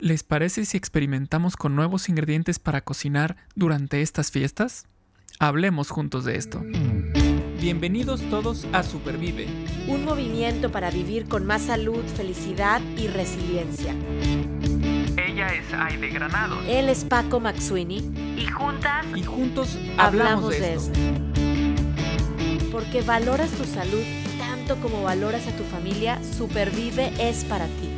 ¿Les parece si experimentamos con nuevos ingredientes para cocinar durante estas fiestas? Hablemos juntos de esto. Bienvenidos todos a Supervive, un movimiento para vivir con más salud, felicidad y resiliencia. Ella es Aide Granados. Él es Paco Maxuini. Y juntas y juntos hablamos, de, esto. Porque valoras tu salud tanto como valoras a tu familia, Supervive es para ti.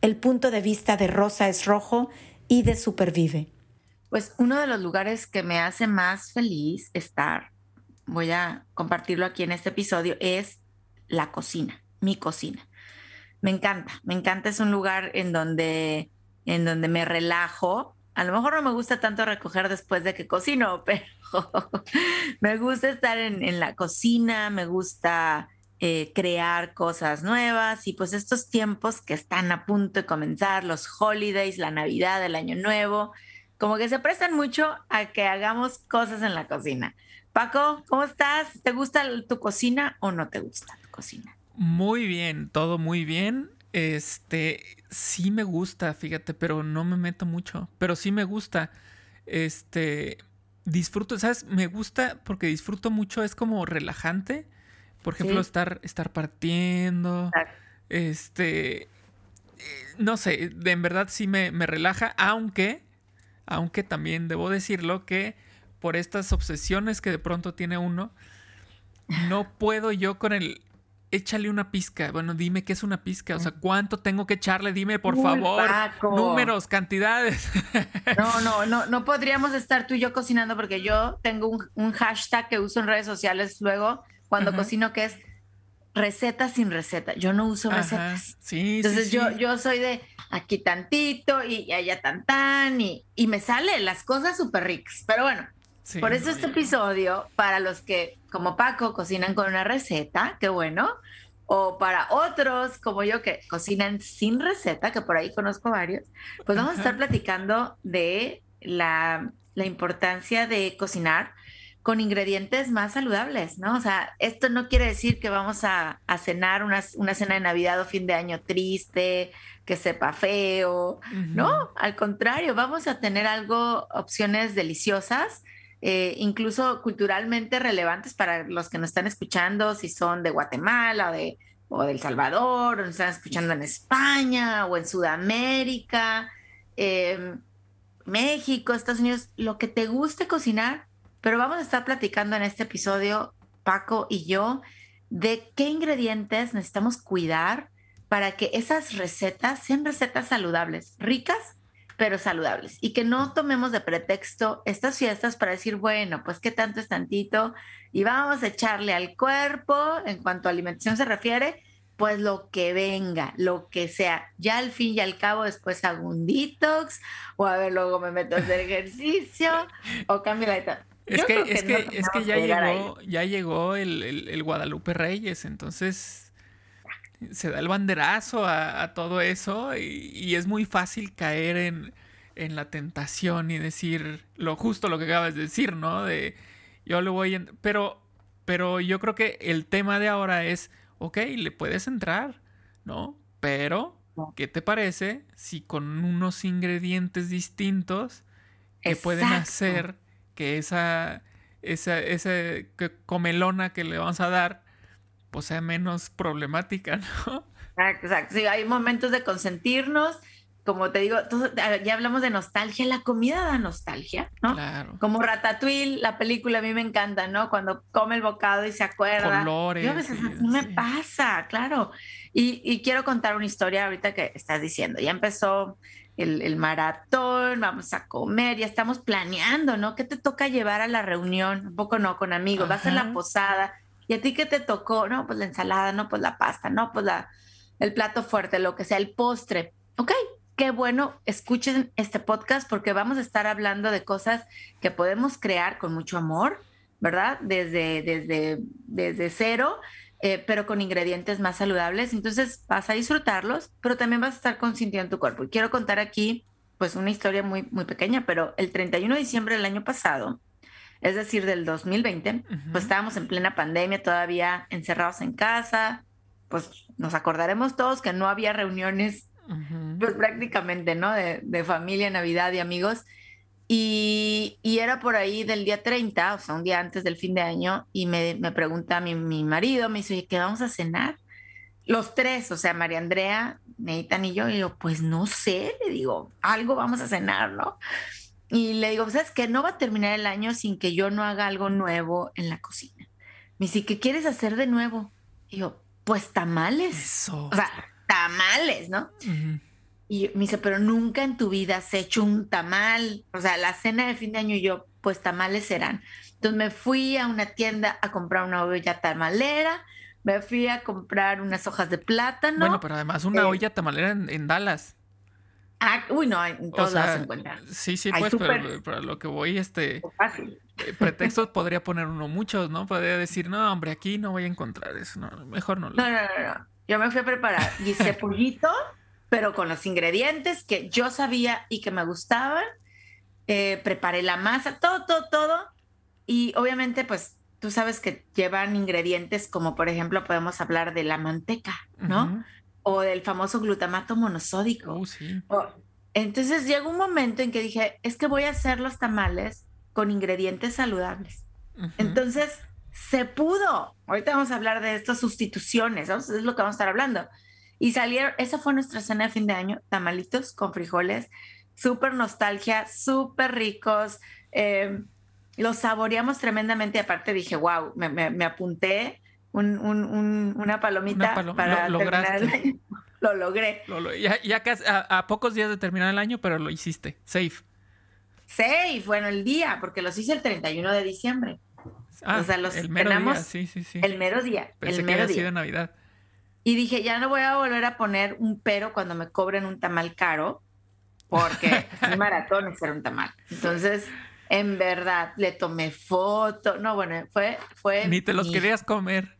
el punto de vista de Rosa es rojo y de Supervive. Pues uno de los lugares que me hace más feliz estar, voy a compartirlo aquí en este episodio, es la cocina, mi cocina. Me encanta, me encanta, es un lugar en donde, en donde me relajo. A lo mejor no me gusta tanto recoger después de que cocino, pero me gusta estar en, en la cocina, me gusta eh, crear cosas nuevas y pues estos tiempos que están a punto de comenzar, los holidays, la Navidad, el Año Nuevo, como que se prestan mucho a que hagamos cosas en la cocina. Paco, ¿cómo estás? ¿Te gusta tu cocina o no te gusta tu cocina? Muy bien, todo muy bien. Este, sí me gusta, fíjate, pero no me meto mucho, pero sí me gusta. Este, disfruto, ¿sabes? Me gusta porque disfruto mucho, es como relajante por ejemplo, estar, estar partiendo. Este. Eh, no sé, de en verdad sí me, relaja, aunque. Aunque también debo decirlo que por estas obsesiones que de pronto tiene uno, no puedo yo con el échale una pizca. Bueno, dime qué es una pizca. O sea, ¿cuánto tengo que echarle? Dime, por favor. Números, cantidades. No, no, no, no podríamos estar tú y yo cocinando porque yo tengo un, un hashtag que uso en redes sociales luego cuando cocino que es receta sin receta. Yo no uso recetas. Sí, Entonces sí, yo, yo soy de aquí tantito y allá tan tan y, y me sale las cosas súper ricas. Pero bueno, por eso este episodio, para los que como Paco cocinan con una receta, qué bueno, o para otros como yo que cocinan sin receta, que por ahí conozco varios, pues vamos a estar platicando de la, la importancia de cocinar con ingredientes más saludables, ¿no? O sea, esto no quiere decir que vamos a, cenar una, cena de Navidad o fin de año triste, que sepa feo, ¿no? Al contrario, vamos a tener algo, opciones deliciosas, eh, incluso culturalmente relevantes para los que nos están escuchando, si son de Guatemala o de, o El Salvador, o nos están escuchando en España o en Sudamérica, em, México, Estados Unidos, lo que te guste cocinar, pero vamos a estar platicando en este episodio, Paco y yo, de qué ingredientes necesitamos cuidar para que esas recetas sean recetas saludables, ricas, pero saludables. Y que no tomemos de pretexto estas fiestas para decir, bueno, pues qué tanto es tantito y vamos a echarle al cuerpo, en cuanto a alimentación se refiere, pues lo que venga, lo que sea. Ya al fin y al cabo después hago un detox o a ver, luego me meto a hacer ejercicio o cambio la etapa. Es que, es que, es que ya llegó, ya llegó el, Guadalupe Reyes, entonces se da el banderazo a, todo eso y, es muy fácil caer en, en, la tentación y decir lo justo lo que acabas de decir, ¿no? De yo le voy, en, pero, pero yo creo que el tema de ahora es, ok, le puedes entrar, ¿no? Pero, ¿qué te parece si con unos ingredientes distintos que pueden hacer que esa, esa, esa comelona que le vamos a dar, pues sea menos problemática, ¿no? Exacto, sí, hay momentos de consentirnos, como te digo, ya hablamos de nostalgia, la comida da nostalgia, ¿no? Claro. Como Ratatouille, la película a mí me encanta, ¿no? Cuando come el bocado y se acuerda. Colores. Yo a veces me pasa, claro. Y, y, quiero contar una historia ahorita que estás diciendo. Ya empezó el, maratón, vamos a comer, ya estamos planeando, ¿no? ¿Qué te toca llevar a la reunión? Un poco no, con amigos, vas a la posada. ¿Y a ti qué te tocó? No, pues la ensalada, no, pues la pasta, no, pues la, el plato fuerte, lo que sea, el postre. Ok, qué bueno, escuchen este podcast porque vamos a estar hablando de cosas que podemos crear con mucho amor, ¿verdad? Desde, desde, desde cero, eh, pero con ingredientes más saludables. Entonces vas a disfrutarlos, pero también vas a estar consintiendo tu cuerpo. Y quiero contar aquí, pues, una historia muy, muy pequeña, pero el 31 de diciembre del año pasado, es decir, del 2020, pues estábamos en plena pandemia, todavía encerrados en casa, pues nos acordaremos todos que no había reuniones, pues prácticamente, ¿no? De, de, familia, Navidad y amigos. Y, y, era por ahí del día 30, o sea, un día antes del fin de año, y me, me pregunta mi, mi marido, me dice, oye, ¿qué vamos a cenar? Los tres, o sea, María Andrea, Neitan y yo, y yo, pues no sé, le digo, algo vamos a cenar, ¿no? Y le digo, ¿sabes que No va a terminar el año sin que yo no haga algo nuevo en la cocina. Me dice, ¿qué quieres hacer de nuevo? Y yo, pues tamales. O sea, tamales, ¿no? Y me dice, pero nunca en tu vida has hecho un tamal. O sea, la cena de fin de año y yo, pues tamales serán. Entonces me fui a una tienda a comprar una olla tamalera, me fui a comprar unas hojas de plátano. Bueno, pero además una eh, olla tamalera en, Dallas. Ah, uy, no, en todos lados se. Sí, sí, pues, pero, pero, lo que voy, este. Fácil. Eh, pretextos podría poner uno muchos, ¿no? Podría decir, no, hombre, aquí no voy a encontrar eso. No, mejor no. No, no, no, no. Yo me fui a preparar. Hice pollito, pero con los ingredientes que yo sabía y que me gustaban. Eh, preparé la masa, todo, todo, todo. Y obviamente, pues tú sabes que llevan ingredientes como, por ejemplo, podemos hablar de la manteca, ¿no? O del famoso glutamato monosódico. Oh, sí. entonces llegó un momento en que dije, es que voy a hacer los tamales con ingredientes saludables. Entonces, se pudo. Ahorita vamos a hablar de estas sustituciones, ¿no? es lo que vamos a estar hablando. Y salieron, esa fue nuestra cena de fin de año, tamalitos con frijoles, súper nostalgia, súper ricos. Em, los saboreamos tremendamente. Aparte dije, wow, me, apunté una palomita para lo, terminar el año. Lo logré. ya, casi a, pocos días de terminar el año, pero lo hiciste. Safe. Safe, bueno, el día, porque los hice el 31 de diciembre. Ah, o sea, los el mero día, sí, sí, sí. El mero día. Pensé el mero que había sido Navidad. Y dije, ya no voy a volver a poner un pero cuando me cobren un tamal caro, porque un maratón es ser un tamal. Entonces, en verdad, le tomé foto. No, bueno, fue... fue Ni te los querías comer.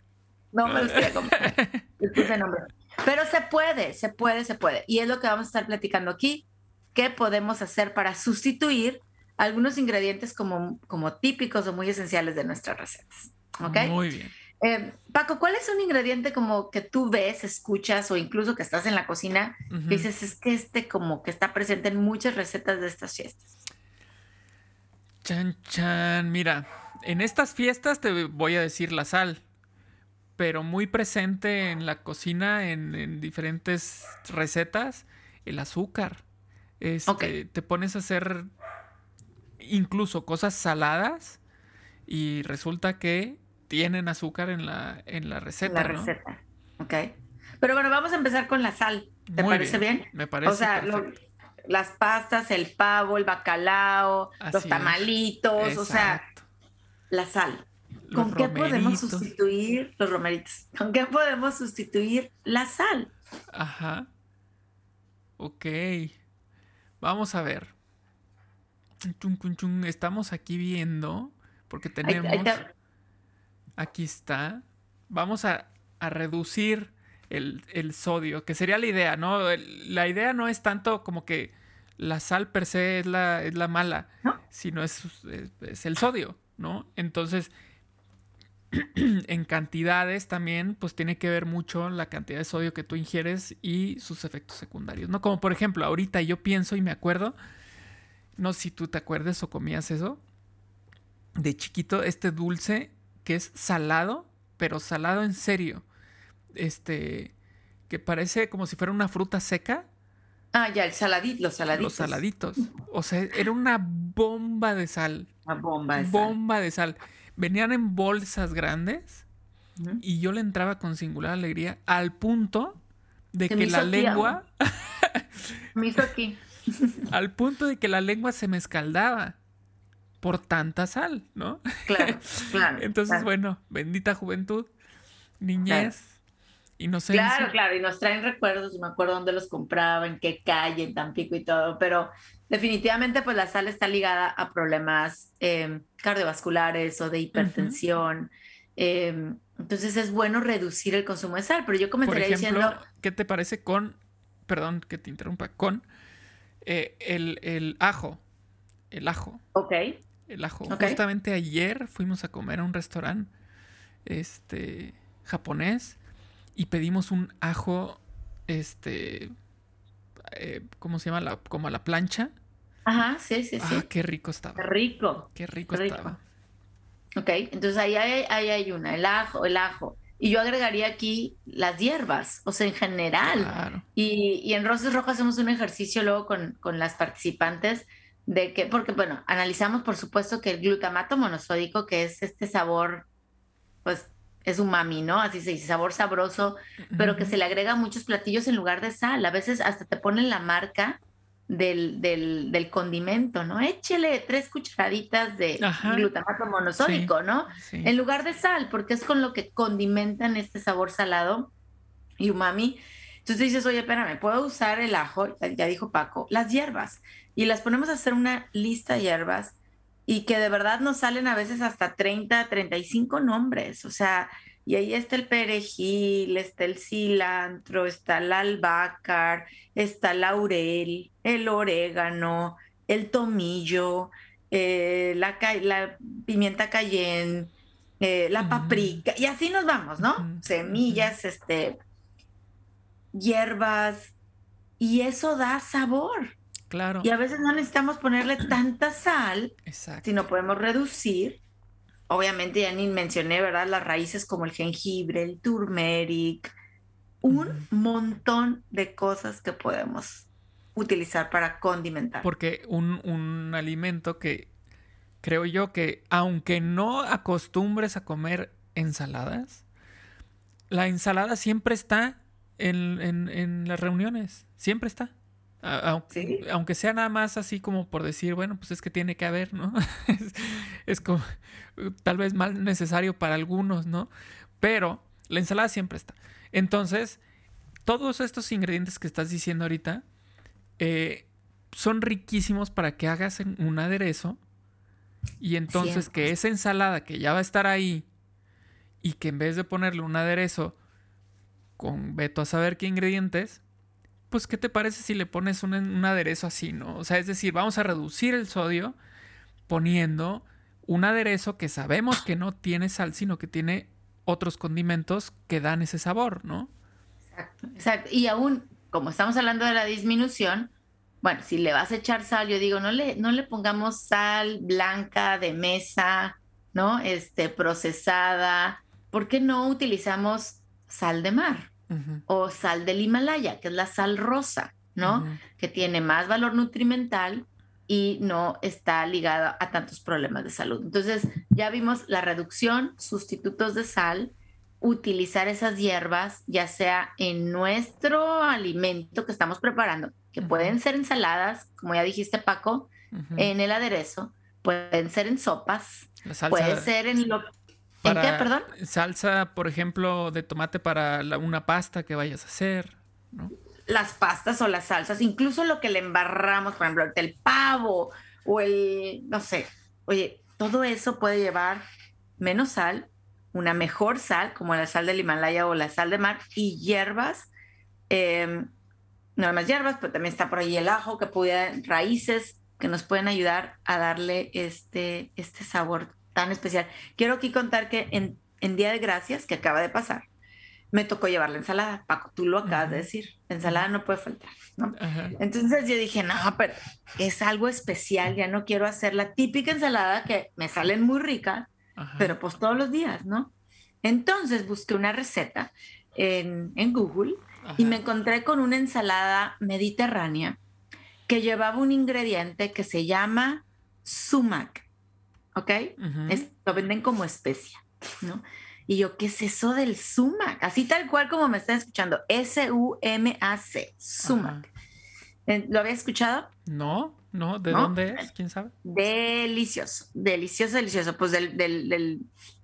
No me los quería comer. nombre. Pero se puede, se puede, se puede. Y es lo que vamos a estar platicando aquí qué podemos hacer para sustituir algunos ingredientes como, como típicos o muy esenciales de nuestras recetas. ¿Ok? Muy bien. Eh, Paco, ¿cuál es un ingrediente como que tú ves, escuchas o incluso que estás en la cocina dices es que este como que está presente en muchas recetas de estas fiestas? Chan, chan, mira, en estas fiestas te voy a decir la sal, pero muy presente en la cocina, en, en diferentes recetas, el azúcar. Este, Te pones a hacer incluso cosas saladas y resulta que tienen azúcar en la, en la receta. La receta, ok. Pero bueno, vamos a empezar con la sal. ¿Te parece bien. Me parece. O sea, las pastas, el pavo, el bacalao, los tamalitos, o sea, la sal. ¿Con qué podemos sustituir los romeritos? ¿Con qué podemos sustituir la sal? Ajá. Ok. Vamos a ver. Estamos aquí viendo, porque tenemos... Aquí está. Vamos a, reducir el, sodio, que sería la idea, ¿no? la idea no es tanto como que la sal per se es la, es la mala, sino es, es, el sodio, ¿no? Entonces, en cantidades también, pues tiene que ver mucho la cantidad de sodio que tú ingieres y sus efectos secundarios, ¿no? Como por ejemplo, ahorita yo pienso y me acuerdo, no sé si tú te acuerdas o comías eso, de chiquito, este dulce que es salado, pero salado en serio, este, que parece como si fuera una fruta seca. Ah, ya, el saladito, los saladitos. Los saladitos. O sea, era una bomba de sal. Una bomba de sal. Bomba de sal venían en bolsas grandes y yo le entraba con singular alegría al punto de que la lengua... me hizo aquí. al punto de que la lengua se me escaldaba por tanta sal, ¿no? Claro, claro. Entonces, bueno, bendita juventud, niñez. inocencia. Claro, claro, y nos traen recuerdos, me acuerdo dónde los compraba, en qué calle, en Tampico y todo, pero definitivamente pues la sal está ligada a problemas em, cardiovasculares o de hipertensión. Em, entonces es bueno reducir el consumo de sal, pero yo comenzaría diciendo... ¿Qué te parece con, perdón que te interrumpa, con eh, el, ajo? El ajo. Ok. El ajo. Justamente ayer fuimos a comer a un restaurante este, japonés y pedimos un ajo, este, eh, ¿cómo se llama? La, como a la plancha. Ajá, sí, sí, sí. Ah, qué rico estaba. Qué rico. Qué rico, estaba. Ok, entonces ahí hay, hay, una, el ajo, el ajo. Y yo agregaría aquí las hierbas, o sea, en general. Claro. Y, y, en Rosas Rojas hacemos un ejercicio luego con, con las participantes de que, porque bueno, analizamos por supuesto que el glutamato monosódico, que es este sabor, pues es umami, ¿no? Así se dice, sabor sabroso, pero que se le agrega muchos platillos en lugar de sal. A veces hasta te ponen la marca del, del, condimento, ¿no? Échele tres cucharaditas de glutamato monosódico, ¿no? En lugar de sal, porque es con lo que condimentan este sabor salado y umami. Entonces dices, oye, espérame, puedo usar el ajo, ya dijo Paco, las hierbas, y las ponemos a hacer una lista de hierbas y que de verdad nos salen a veces hasta 30, 35 nombres, o sea, y ahí está el perejil, está el cilantro, está el albahaca, está el laurel, el orégano, el tomillo, eh, la, la, pimienta cayenne, eh, la paprika, y así nos vamos, ¿no? Semillas, este, hierbas, y eso da sabor. Claro. Y a veces no necesitamos ponerle tanta sal, sino podemos reducir. Obviamente ya ni mencioné, ¿verdad? Las raíces como el jengibre, el turmeric, un montón de cosas que podemos utilizar para condimentar. Porque un, un alimento que creo yo que aunque no acostumbres a comer ensaladas, la ensalada siempre está en, en, en las reuniones, siempre está. Aunque, sea nada más así como por decir, bueno, pues es que tiene que haber, ¿no? es, como tal vez más necesario para algunos, ¿no? Pero la ensalada siempre está. Entonces, todos estos ingredientes que estás diciendo ahorita eh, son riquísimos para que hagas un aderezo y entonces que esa ensalada que ya va a estar ahí y que en vez de ponerle un aderezo con veto a saber qué ingredientes, pues, ¿qué te parece si le pones un, aderezo así, no? O sea, es decir, vamos a reducir el sodio poniendo un aderezo que sabemos que no tiene sal, sino que tiene otros condimentos que dan ese sabor, ¿no? Exacto, exacto. Y aún, como estamos hablando de la disminución, bueno, si le vas a echar sal, yo digo, no le, no le pongamos sal blanca de mesa, ¿no? Este, procesada. ¿Por qué no utilizamos sal de mar? O sal del Himalaya, que es la sal rosa, ¿no? Que tiene más valor nutrimental y no está ligada a tantos problemas de salud. Entonces, ya vimos la reducción, sustitutos de sal, utilizar esas hierbas, ya sea en nuestro alimento que estamos preparando, que pueden ser ensaladas, como ya dijiste Paco, en el aderezo, pueden ser en sopas, puede ser en lo para perdón? Salsa, por ejemplo, de tomate para una pasta que vayas a hacer, ¿no? Las pastas o las salsas, incluso lo que le embarramos, por ejemplo, el pavo o el, no sé, oye, todo eso puede llevar menos sal, una mejor sal, como la sal del Himalaya o la sal de mar, y hierbas, eh, no más hierbas, pero también está por ahí el ajo, que puede, raíces que nos pueden ayudar a darle este, este sabor tan especial. Quiero aquí contar que en, en Día de Gracias, que acaba de pasar, me tocó llevar la ensalada. Paco, tú lo acabas de decir, ensalada no puede faltar, ¿no? Entonces yo dije, no, pero es algo especial, ya no quiero hacer la típica ensalada que me salen muy ricas, pero pues todos los días, ¿no? Entonces busqué una receta en, en Google y me encontré con una ensalada mediterránea que llevaba un ingrediente que se llama sumac. ¿Ok? lo venden como especia, ¿no? Y yo, ¿qué es eso del sumac? Así tal cual como me están escuchando, S-U-M-A-C, sumac. ¿Lo había escuchado? No, no, ¿de dónde es? ¿Quién sabe? Delicioso, delicioso, delicioso. Pues del, del,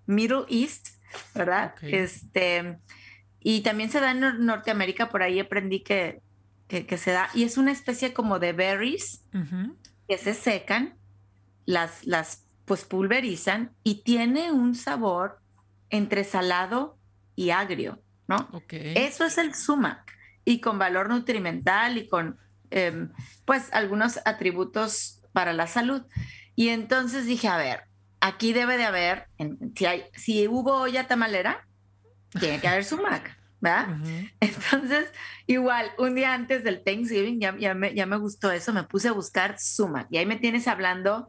Middle East, ¿verdad? Este, Y también se da en Norteamérica, por ahí aprendí que, que, se da. Y es una especie como de berries que se secan, las, las pues pulverizan y tiene un sabor entre salado y agrio, ¿no? Eso es el sumac y con valor nutrimental y con em, pues algunos atributos para la salud. Y entonces dije, a ver, aquí debe de haber, si, hay, si hubo olla tamalera, tiene que haber sumac, ¿verdad? Entonces, igual, un día antes del Thanksgiving, ya, ya, me, ya me gustó eso, me puse a buscar sumac. Y ahí me tienes hablando,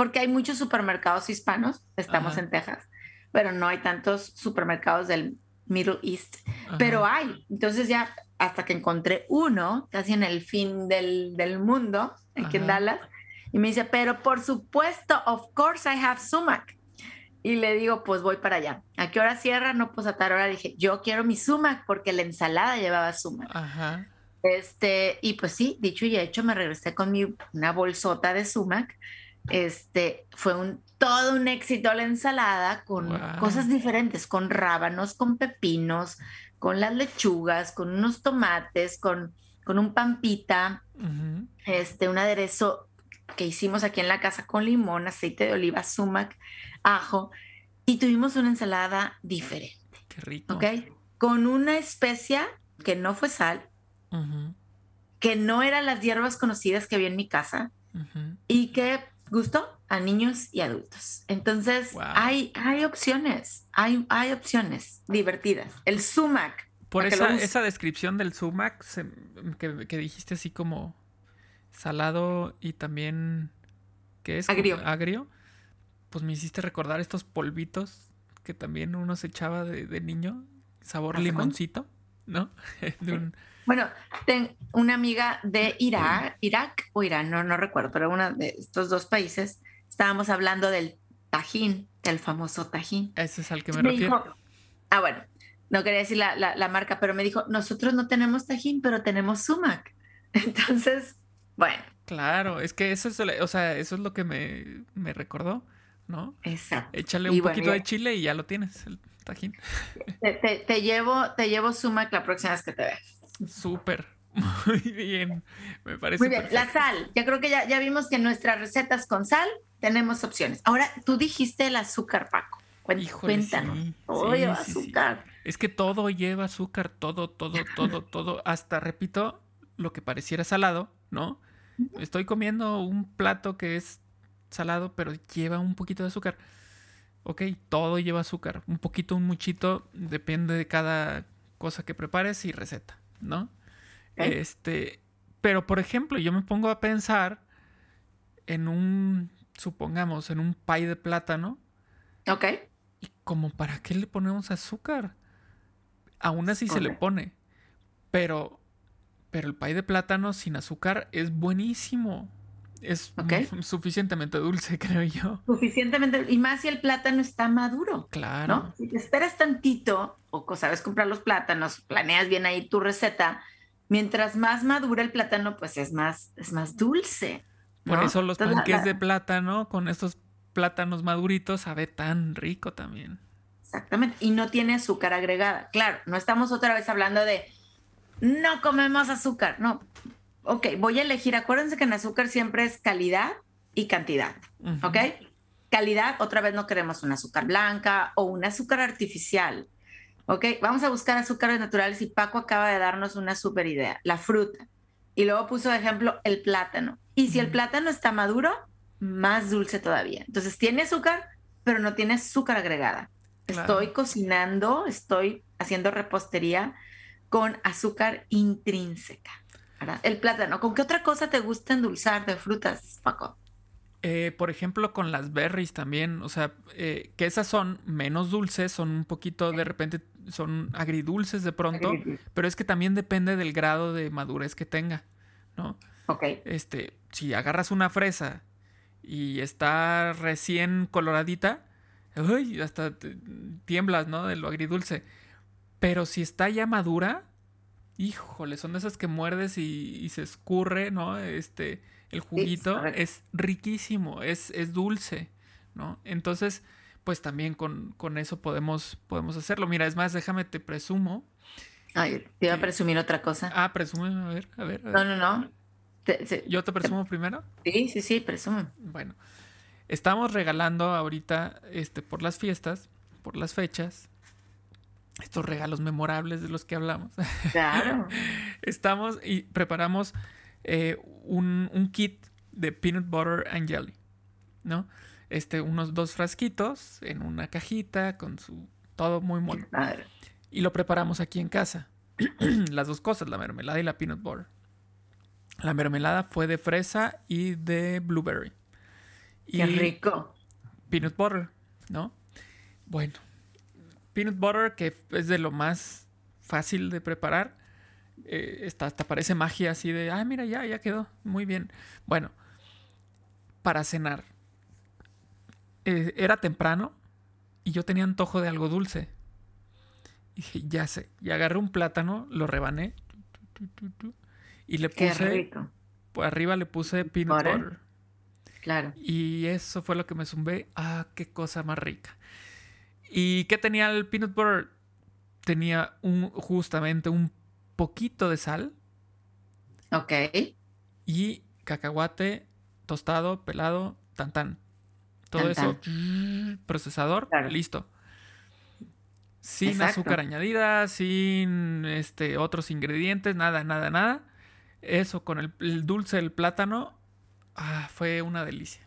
porque hay muchos supermercados hispanos, estamos en Texas, pero no hay tantos supermercados del Middle East, pero hay. Entonces ya hasta que encontré uno, casi en el fin del, del mundo, aquí en Dallas, y me dice, pero por supuesto, of course I have sumac. Y le digo, pues voy para allá. ¿A qué hora cierra? No, pues a tal hora dije, yo quiero mi sumac porque la ensalada llevaba sumac. Ajá. Este, y pues sí, dicho y hecho, me regresé con mi, una bolsota de sumac. Este, fue un, todo un éxito la ensalada con cosas diferentes, con rábanos, con pepinos, con las lechugas, con unos tomates, con, con un pampita, este, un aderezo que hicimos aquí en la casa con limón, aceite de oliva, sumac, ajo, y tuvimos una ensalada diferente. Qué rico. ¿Ok? Con una especia que no fue sal, que no eran las hierbas conocidas que había en mi casa y que gustó a niños y adultos. Entonces, hay, hay opciones, hay, hay opciones divertidas. El sumac. Por esa, esa descripción del sumac que, que dijiste así como salado y también ¿qué es? Agrio. Agrio. Pues me hiciste recordar estos polvitos que también uno se echaba de, niño, sabor limoncito, ¿no? Bueno, tengo una amiga de Irak, Irak o Irán, no, no recuerdo, pero una de estos dos países, estábamos hablando del tajín, del famoso tajín. Ese es al que me, refiero. ah, bueno, no quería decir la, la, marca, pero me dijo, nosotros no tenemos tajín, pero tenemos sumac. Entonces, bueno. Claro, es que eso es, o sea, eso es lo que me, me recordó, ¿no? Exacto. Échale un poquito de chile y ya lo tienes, el tajín. Te, te, llevo, te llevo sumac la próxima vez que te vea. Súper. Muy bien. Me parece. Muy bien. La sal. Ya creo que ya, ya vimos que en nuestras recetas con sal tenemos opciones. Ahora, tú dijiste el azúcar, Paco. Cuéntanos. Sí, azúcar. Es que todo lleva azúcar, todo, todo, todo, todo. Hasta, repito, lo que pareciera salado, ¿no? Estoy comiendo un plato que es salado, pero lleva un poquito de azúcar. Ok, todo lleva azúcar. Un poquito, un muchito, depende de cada cosa que prepares y receta, ¿no? Este, pero por ejemplo, yo me pongo a pensar en un, supongamos, en un pay de plátano. Ok. ¿Y como para qué le ponemos azúcar? Aún así se le pone. Pero pero el pay de plátano sin azúcar es buenísimo. Es suficientemente dulce, creo yo. Suficientemente, y más si el plátano está maduro. Claro. Si te esperas tantito, o sabes comprar los plátanos, planeas bien ahí tu receta, mientras más madura el plátano, pues es más, es más dulce. Por eso los panques de plátano con estos plátanos maduritos sabe tan rico también. Exactamente, y no tiene azúcar agregada. Claro, no estamos otra vez hablando de no comemos azúcar. No, ok, voy a elegir. Acuérdense que en azúcar siempre es calidad y cantidad, ¿ok? Calidad, otra vez no queremos un azúcar blanca o un azúcar artificial, ¿ok? Vamos a buscar azúcares naturales y Paco acaba de darnos una super idea, la fruta. Y luego puso de ejemplo el plátano. Y si el plátano está maduro, más dulce todavía. Entonces tiene azúcar, pero no tiene azúcar agregada. Estoy cocinando, estoy haciendo repostería con azúcar intrínseca. El plátano. ¿Con qué otra cosa te gusta endulzar de frutas, Paco? Eh, por ejemplo, con las berries también, o sea, eh, que esas son menos dulces, son un poquito, de repente, son agridulces de pronto, pero es que también depende del grado de madurez que tenga, ¿no? Ok. Este, si agarras una fresa y está recién coloradita, uy, hasta tiemblas, ¿no? De lo agridulce. Pero si está ya madura, híjole, son esas que muerdes y, se escurre, ¿no? Este, el juguito es riquísimo, es, es dulce, ¿no? Entonces, pues también con, con, eso podemos, podemos hacerlo. Mira, es más, déjame te presumo Ay, te iba a presumir otra cosa. Ah, presume, a ver, a ver. No, no, no. ¿Yo te presumo primero? Sí, sí, sí, presumo. Bueno, estamos regalando ahorita, este, por las fiestas, por las fechas, estos regalos memorables de los que hablamos. Claro. estamos y preparamos eh, un, un, kit de peanut butter and jelly, ¿no? Este, unos dos frasquitos en una cajita con su todo muy mono. Y lo preparamos aquí en casa. Las dos cosas, la mermelada y la peanut butter. La mermelada fue de fresa y de blueberry. Qué rico. Peanut butter, ¿no? Bueno, peanut butter que es de lo más fácil de preparar. Eh, hasta parece magia así de, ah, mira, ya, ya quedó. Muy bien. Bueno, para cenar. Eh, era temprano y yo tenía antojo de algo dulce. Y dije, ya sé. Y agarré un plátano, lo rebané. Y le puse. Por arriba le puse peanut butter. Claro. Y eso fue lo que me zumbé. Ah, qué cosa más rica. ¿Y qué tenía el peanut butter? Tenía un, justamente un poquito de sal. Ok. Y cacahuate tostado, pelado, tan tan. Todo eso, procesador, listo. Sin azúcar añadida, sin este, otros ingredientes, nada, nada, nada. Eso con el, dulce del plátano, ah, fue una delicia.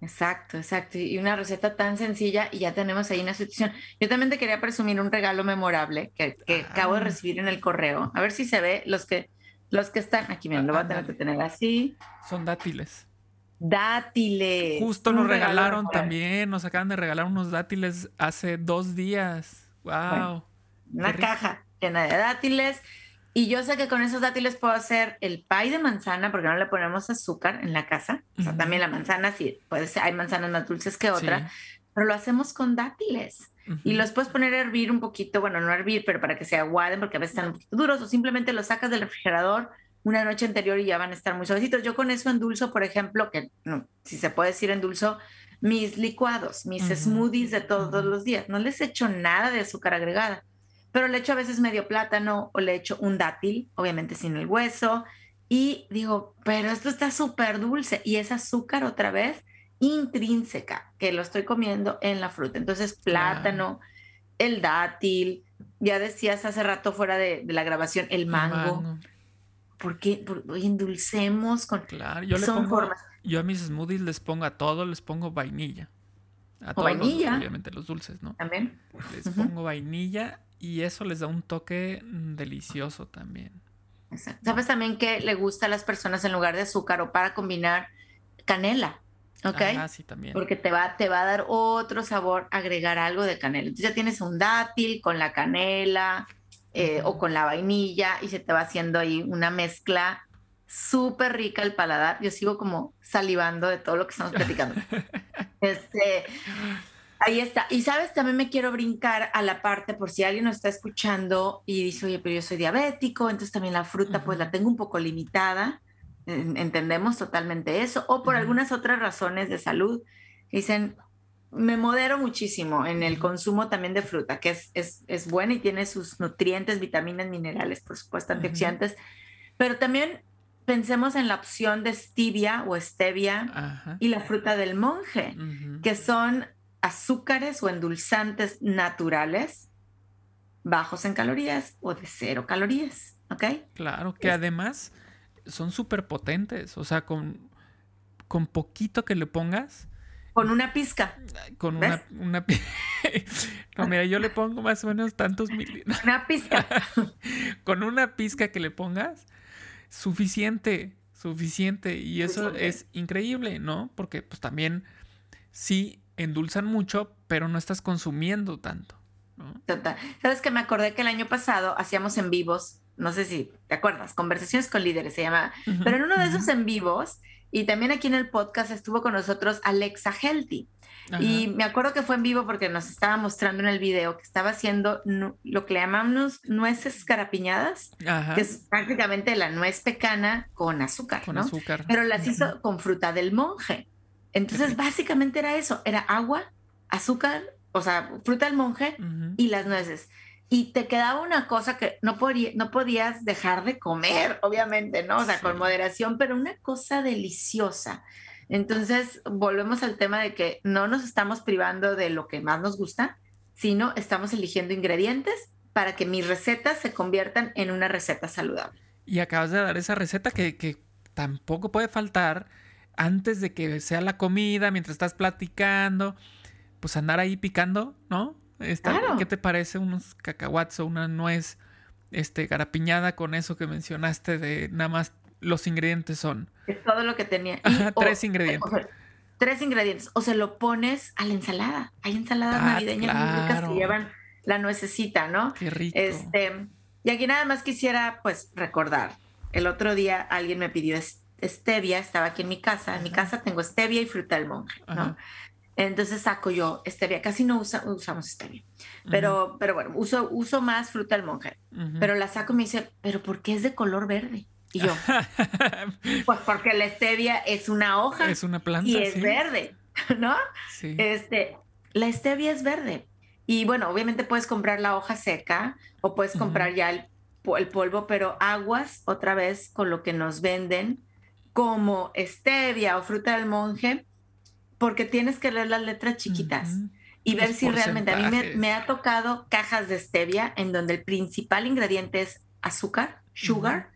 Exacto, exacto. Y una receta tan sencilla y ya tenemos ahí una situación. Yo también te quería presumir un regalo memorable que, acabo de ah. recibir en el correo. A ver si se ve los que, los que están aquí. Miren, lo voy a tener que tener así. Son dátiles. Dátiles. Justo nos regalaron también, nos acaban de regalar unos dátiles hace dos días. Wow. una caja llena de dátiles. Y yo sé que con esos dátiles puedo hacer el pay de manzana, porque no le ponemos azúcar en la casa. O sea, también la manzana, sí, puede ser, hay manzanas más dulces que otra, pero lo hacemos con dátiles. Y los puedes poner a hervir un poquito, bueno, no a hervir, pero para que se aguaden, porque a veces están un poquito duros, o simplemente los sacas del refrigerador una noche anterior y ya van a estar muy suavecitos. Yo con eso endulzo, por ejemplo, que no, si se puede decir endulzo, mis licuados, mis smoothies de todos los días. No les echo nada de azúcar agregada, pero le echo a veces medio plátano o le echo un dátil, obviamente sin el hueso. Y digo, pero esto está súper dulce y es azúcar otra vez intrínseca que lo estoy comiendo en la fruta. Entonces, plátano, el dátil, ya decías hace rato fuera de, la grabación, el mango porque endulcemos con... Claro, yo le pongo, yo a mis smoothies les pongo a todo, les pongo vainilla. A todos vainilla. obviamente los dulces, ¿no? También. Les pongo vainilla y eso les da un toque mm, delicioso también. Exacto. ¿Sabes también que le gusta a las personas en lugar de azúcar o para combinar canela? ¿Ok? Ah, sí, también. Porque te va, te va a dar otro sabor agregar algo de canela. Entonces ya tienes un dátil con la canela, eh, o con la vainilla y se te va haciendo ahí una mezcla súper rica el paladar. Yo sigo como salivando de todo lo que estamos platicando. este, ahí está. Y sabes, también me quiero brincar a la parte por si alguien nos está escuchando y dice, oye, pero yo soy diabético, entonces también la fruta pues la tengo un poco limitada. Entendemos totalmente eso. O por algunas otras razones de salud. Dicen, me modero muchísimo en el consumo también de fruta, que es, es, es buena y tiene sus nutrientes, vitaminas, minerales, por supuesto, antioxidantes, pero también pensemos en la opción de stevia o stevia y la fruta del monje, que son azúcares o endulzantes naturales bajos en calorías o de cero calorías, ¿ok? Claro, que además son súper potentes, o sea, con, con poquito que le pongas, con una pizca. Con una, una No, mira, yo le pongo más o menos tantos mil. Una pizca. Con una pizca que le pongas, suficiente, suficiente. Y eso es increíble, ¿no? Porque pues también sí endulzan mucho, pero no estás consumiendo tanto. Total. Sabes que me acordé que el año pasado hacíamos en vivos, no sé si te acuerdas, conversaciones con líderes se llama, pero en uno de esos en vivos y también aquí en el podcast estuvo con nosotros Alexa Healthy. Y me acuerdo que fue en vivo porque nos estaba mostrando en el video que estaba haciendo lo que le llamamos nueces carapiñadas, que es prácticamente la nuez pecana con azúcar, con azúcar. Pero las hizo con fruta del monje. Entonces, básicamente era eso, era agua, azúcar, o sea, fruta del monje y las nueces. y te quedaba una cosa que no, podía, no podías dejar de comer, obviamente, ¿no? O sea, con moderación, pero una cosa deliciosa. Entonces, volvemos al tema de que no nos estamos privando de lo que más nos gusta, sino estamos eligiendo ingredientes para que mis recetas se conviertan en una receta saludable. Y acabas de dar esa receta que, que tampoco puede faltar antes de que sea la comida, mientras estás platicando, pues andar ahí picando, ¿no? ¿Qué te parece unos cacahuates o una nuez este, garapiñada con eso que mencionaste de nada más los ingredientes son? Es todo lo que tenía. tres ingredientes. tres ingredientes. O se lo pones a la ensalada. Hay ensaladas ah, navideñas muy ricas que llevan la nuececita, ¿no? Qué rico. Este, y aquí nada más quisiera pues recordar. El otro día alguien me pidió stevia, estaba aquí en mi casa. En mi casa tengo stevia y fruta del monje, ¿no? Entonces saco yo stevia, casi no usamos stevia, pero, pero bueno, uso, uso más fruta del monje. Pero la saco y me dice, ¿pero por qué es de color verde? Y yo, pues porque la stevia es una hoja. Es una planta. Y es verde, ¿no? Sí. Este, la stevia es verde. Y bueno, obviamente puedes comprar la hoja seca o puedes comprar ya el, el polvo, pero aguas otra vez con lo que nos venden como stevia o fruta del monje porque tienes que leer las letras chiquitas y ver si realmente a mí me, ha tocado cajas de stevia en donde el principal ingrediente es azúcar, sugar,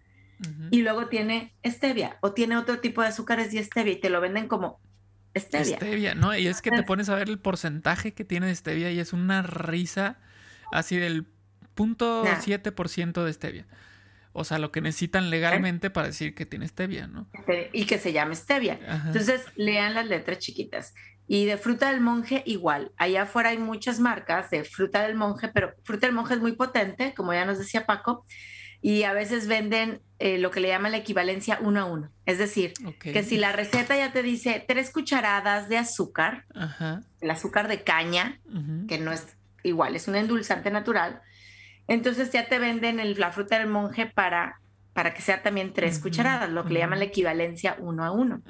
y luego tiene stevia o tiene otro tipo de azúcares y stevia y te lo venden como stevia. Stevia, ¿no? Y es que te pones a ver el porcentaje que tiene de stevia y es una risa así del punto por ciento de stevia. O sea, lo que necesitan legalmente para decir que tiene stevia, ¿no? Y que se llame stevia. Entonces, lean las letras chiquitas. Y de fruta del monje, igual. Allá afuera hay muchas marcas de fruta del monje, pero fruta del monje es muy potente, como ya nos decía Paco, y a veces venden eh, lo que le llaman la equivalencia uno a uno. Es decir, que si la receta ya te dice tres cucharadas de azúcar, el azúcar de caña, que no es igual, es un endulzante natural, entonces ya te venden el, la fruta del monje para, para que sea también tres cucharadas, lo que le llaman la equivalencia uno a uno.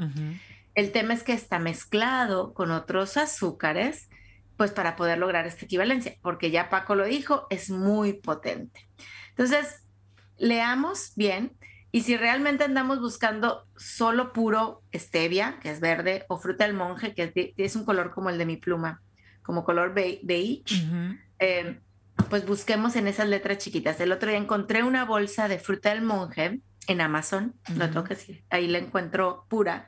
El tema es que está mezclado con otros azúcares, pues para poder lograr esta equivalencia, porque ya Paco lo dijo, es muy potente. Entonces, leamos bien y si realmente andamos buscando solo puro stevia, que es verde, o fruta del monje, que es, un color como el de mi pluma, como color beige, pues busquemos en esas letras chiquitas. El otro día encontré una bolsa de fruta del monje en Amazon, lo tengo que decir, ahí la encuentro pura,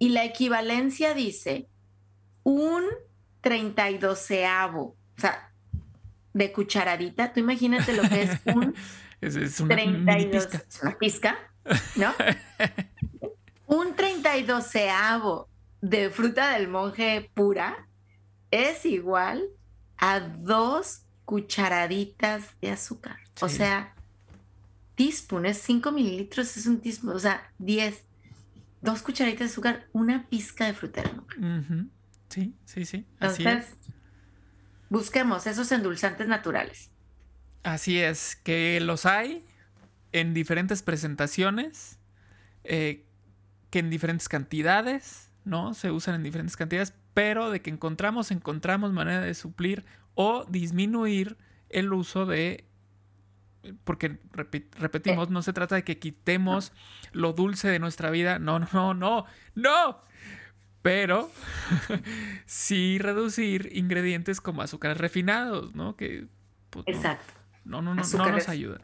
y la equivalencia dice un 32 o sea, de cucharadita, tú imagínate lo que es un es, una 32, una pizca, ¿no? un 32 de fruta del monje pura es igual a dos cucharaditas de azúcar. O sea, teaspoon es 5 mililitros, es un teaspoon, o sea, 10. Dos cucharaditas de azúcar, una pizca de fruta Sí, sí, sí. Entonces, busquemos esos endulzantes naturales. Así es, que los hay en diferentes presentaciones, eh, que en diferentes cantidades, ¿no? Se usan en diferentes cantidades, pero de que encontramos, encontramos manera de suplir o disminuir el uso de porque repetimos, no se trata de que quitemos lo dulce de nuestra vida, no, no, no, no, pero sí reducir ingredientes como azúcares refinados, ¿no? Que pues, Exacto. No, no, no, no, nos ayudan.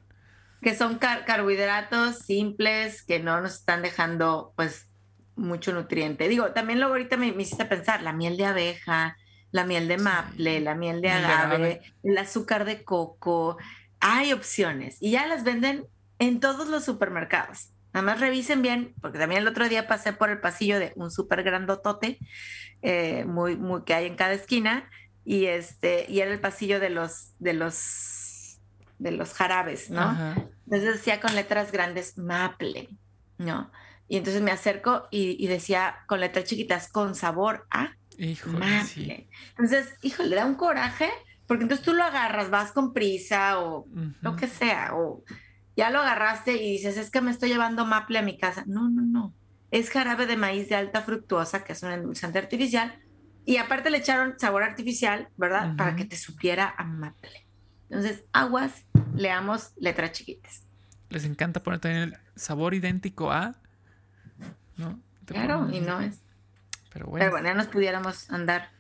Que son carbohidratos simples que no nos están dejando, pues, mucho nutriente. Digo, también luego ahorita me, me hiciste pensar, la miel de abeja, la miel de maple, la miel de agave, el azúcar de coco. Hay opciones y ya las venden en todos los supermercados. Nada más revisen bien, porque también el otro día pasé por el pasillo de un súper grandotote eh, muy, muy, que hay en cada esquina y este y era el pasillo de los de los de los jarabes, ¿no? Entonces decía con letras grandes maple, ¿no? Y entonces me acerco y, y decía con letras chiquitas con sabor a Híjole, Entonces, híjole, da un coraje, porque entonces tú lo agarras, vas con prisa o lo que sea, o ya lo agarraste y dices, es que me estoy llevando maple a mi casa. No, no, no. Es jarabe de maíz de alta fructuosa, que es un endulzante artificial, y aparte le echaron sabor artificial, ¿verdad? Para que te supiera a maple. Entonces, aguas, leamos letras chiquitas. Les encanta poner también el sabor idéntico a. ¿No? claro, y no es. Pero bueno. Pero bueno, ya nos pudiéramos andar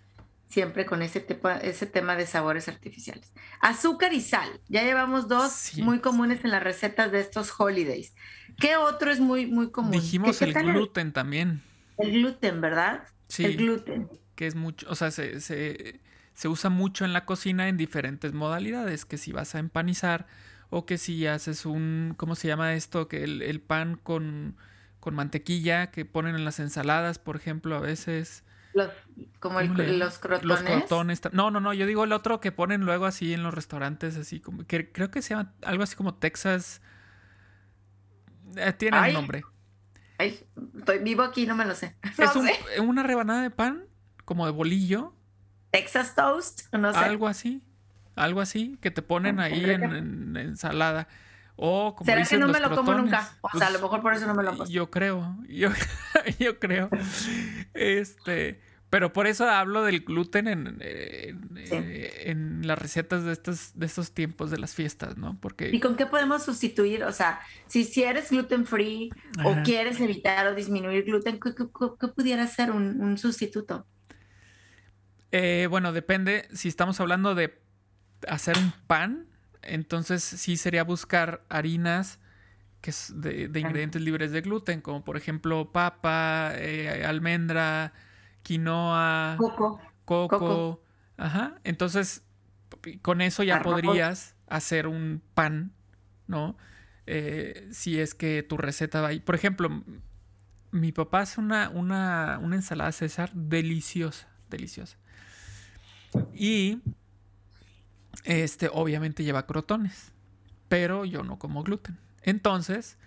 siempre con ese, ese tema de sabores artificiales. Azúcar y sal. Ya llevamos dos muy comunes en las recetas de estos holidays. ¿Qué otro es muy, muy común? Dijimos el gluten también. El gluten, ¿verdad? Sí. El gluten. Que es mucho, o sea, se, se, se usa mucho en la cocina en diferentes modalidades, que si vas a empanizar o que si haces un, ¿cómo se llama esto? Que el, el pan con, con mantequilla que ponen en las ensaladas, por ejemplo, a veces como los crotones. Los crotones. No, no, no, yo digo el otro que ponen luego así en los restaurantes, así como, que creo que se llama algo así como Texas. Eh, tiene un nombre. Ay, estoy vivo aquí, no me lo sé. es una rebanada de pan, como de bolillo. Texas Toast, no sé. Algo así, algo así, que te ponen ah, ahí en, ensalada. O como ¿Será que no me lo como nunca? O sea, a lo pues, mejor por eso no me lo como. Yo creo, yo, yo creo. Este, pero por eso hablo del gluten en, en, las recetas de estos, de estos tiempos de las fiestas, ¿no? Porque... ¿Y con qué podemos sustituir? O sea, si, si eres gluten free o quieres evitar o disminuir gluten, ¿qué, pudiera ser un, sustituto? Eh, bueno, depende. Si estamos hablando de hacer un pan, entonces sí sería buscar harinas que es de, ingredientes libres de gluten, como por ejemplo papa, eh, almendra, quinoa, coco. coco. Ajá. Entonces, con eso ya podrías hacer un pan, ¿no? Eh, si es que tu receta va ahí. Por ejemplo, mi papá hace una, una, una ensalada César deliciosa, deliciosa. Y este, obviamente lleva crotones, pero yo no como gluten. Entonces,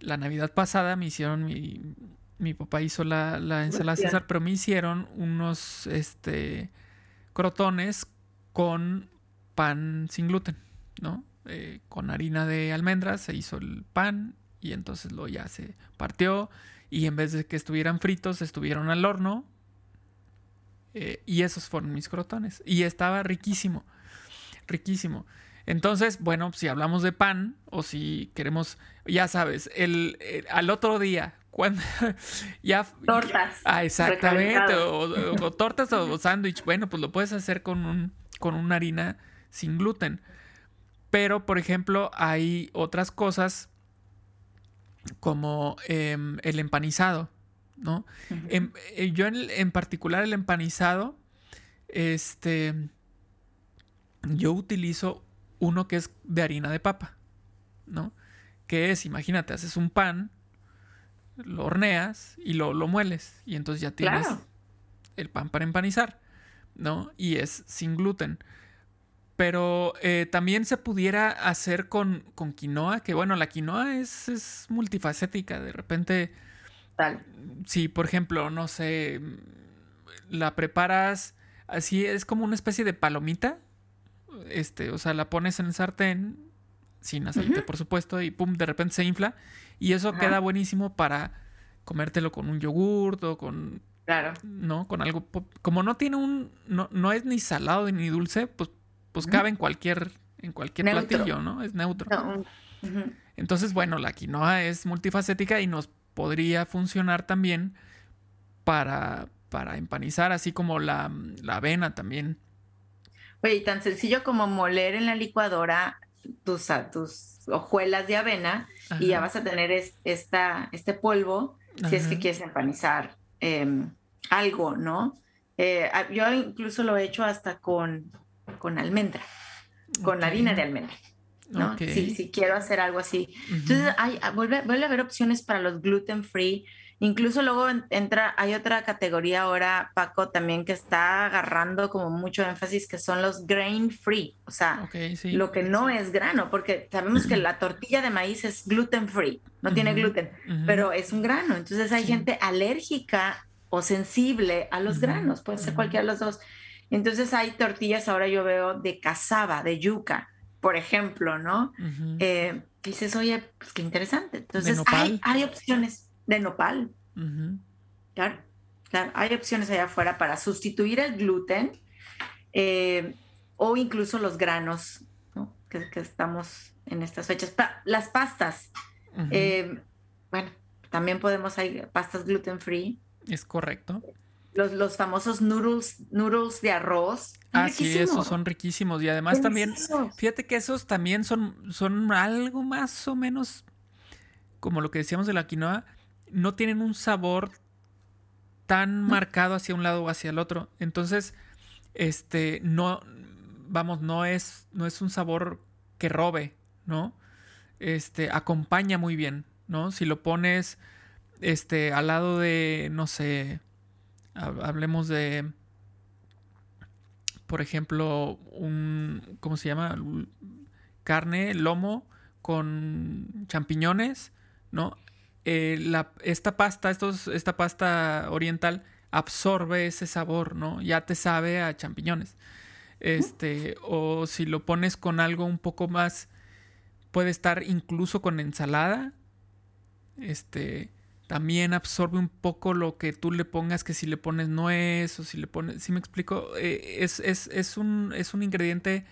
la Navidad pasada me hicieron mi, mi papá hizo la, la ensalada César, pero me hicieron unos este, crotones con pan sin gluten, ¿no? Eh, con harina de almendras se hizo el pan y entonces lo ya se partió y en vez de que estuvieran fritos estuvieron al horno eh, y esos fueron mis crotones y estaba riquísimo riquísimo. Entonces, bueno, si hablamos de pan o si queremos, ya sabes, el, al otro día, cuando ya... Tortas. Ah, exactamente, o, tortas o, sándwich, bueno, pues lo puedes hacer con, un, con una harina sin gluten. Pero, por ejemplo, hay otras cosas como em, el empanizado, ¿no? Eh, yo en, en particular el empanizado, este yo utilizo uno que es de harina de papa, ¿no? Que es, imagínate, haces un pan, lo horneas y lo, lo mueles y entonces ya tienes el pan para empanizar, ¿no? Y es sin gluten. Pero eh, también se pudiera hacer con, con, quinoa, que bueno, la quinoa es, es multifacética. De repente, Tal. si por ejemplo, no sé, la preparas así, es como una especie de palomita, este, o sea, la pones en el sartén, sin aceite, por supuesto, y pum, de repente se infla. Y eso queda buenísimo para comértelo con un yogurt o con. Claro. ¿No? Con algo. Como no tiene un. No, no es ni salado ni dulce, pues, pues cabe en cualquier, en cualquier platillo, ¿no? Es neutro. Entonces, bueno, la quinoa es multifacética y nos podría funcionar también para, para empanizar, así como la, la avena también. Oye, tan sencillo como moler en la licuadora tus, tus hojuelas de avena y ya vas a tener esta, este polvo si es que quieres empanizar em, algo, ¿no? Eh, yo incluso lo he hecho hasta con, con almendra, con harina de almendra. ¿No? Si, quiero hacer algo así. Entonces, hay, vuelve, vuelve, a haber opciones para los gluten free, Incluso luego entra, hay otra categoría ahora, Paco, también que está agarrando como mucho énfasis, que son los grain free, o sea, lo que no es grano, porque sabemos que la tortilla de maíz es gluten free, no tiene gluten, pero es un grano. Entonces hay gente alérgica o sensible a los granos, puede ser cualquiera de los dos. Entonces hay tortillas, ahora yo veo de cazaba, de yuca, por ejemplo, ¿no? Eh, dices, oye, pues qué interesante. Entonces hay, hay opciones de nopal. Claro, claro, hay opciones allá afuera para sustituir el gluten eh, o incluso los granos que, estamos en estas fechas. las pastas. Eh, bueno, también podemos, hay pastas gluten free. Es correcto. Los, los famosos noodles, noodles de arroz. Ah, sí, esos son riquísimos. Y además también, fíjate que esos también son, son algo más o menos como lo que decíamos de la quinoa, no tienen un sabor tan marcado hacia un lado o hacia el otro. Entonces, este, no, vamos, no es, no es un sabor que robe, ¿no? Este, acompaña muy bien, ¿no? Si lo pones, este, al lado de, no sé, hablemos de, por ejemplo, un, ¿cómo se llama? Carne, lomo con champiñones, ¿no? Eh, esta pasta, esta pasta oriental absorbe ese sabor, ¿no? Ya te sabe a champiñones. Este, o si lo pones con algo un poco más, puede estar incluso con ensalada. Este, también absorbe un poco lo que tú le pongas, que si le pones nuez o si le pones, si me explico, eh, es, es, un, es un ingrediente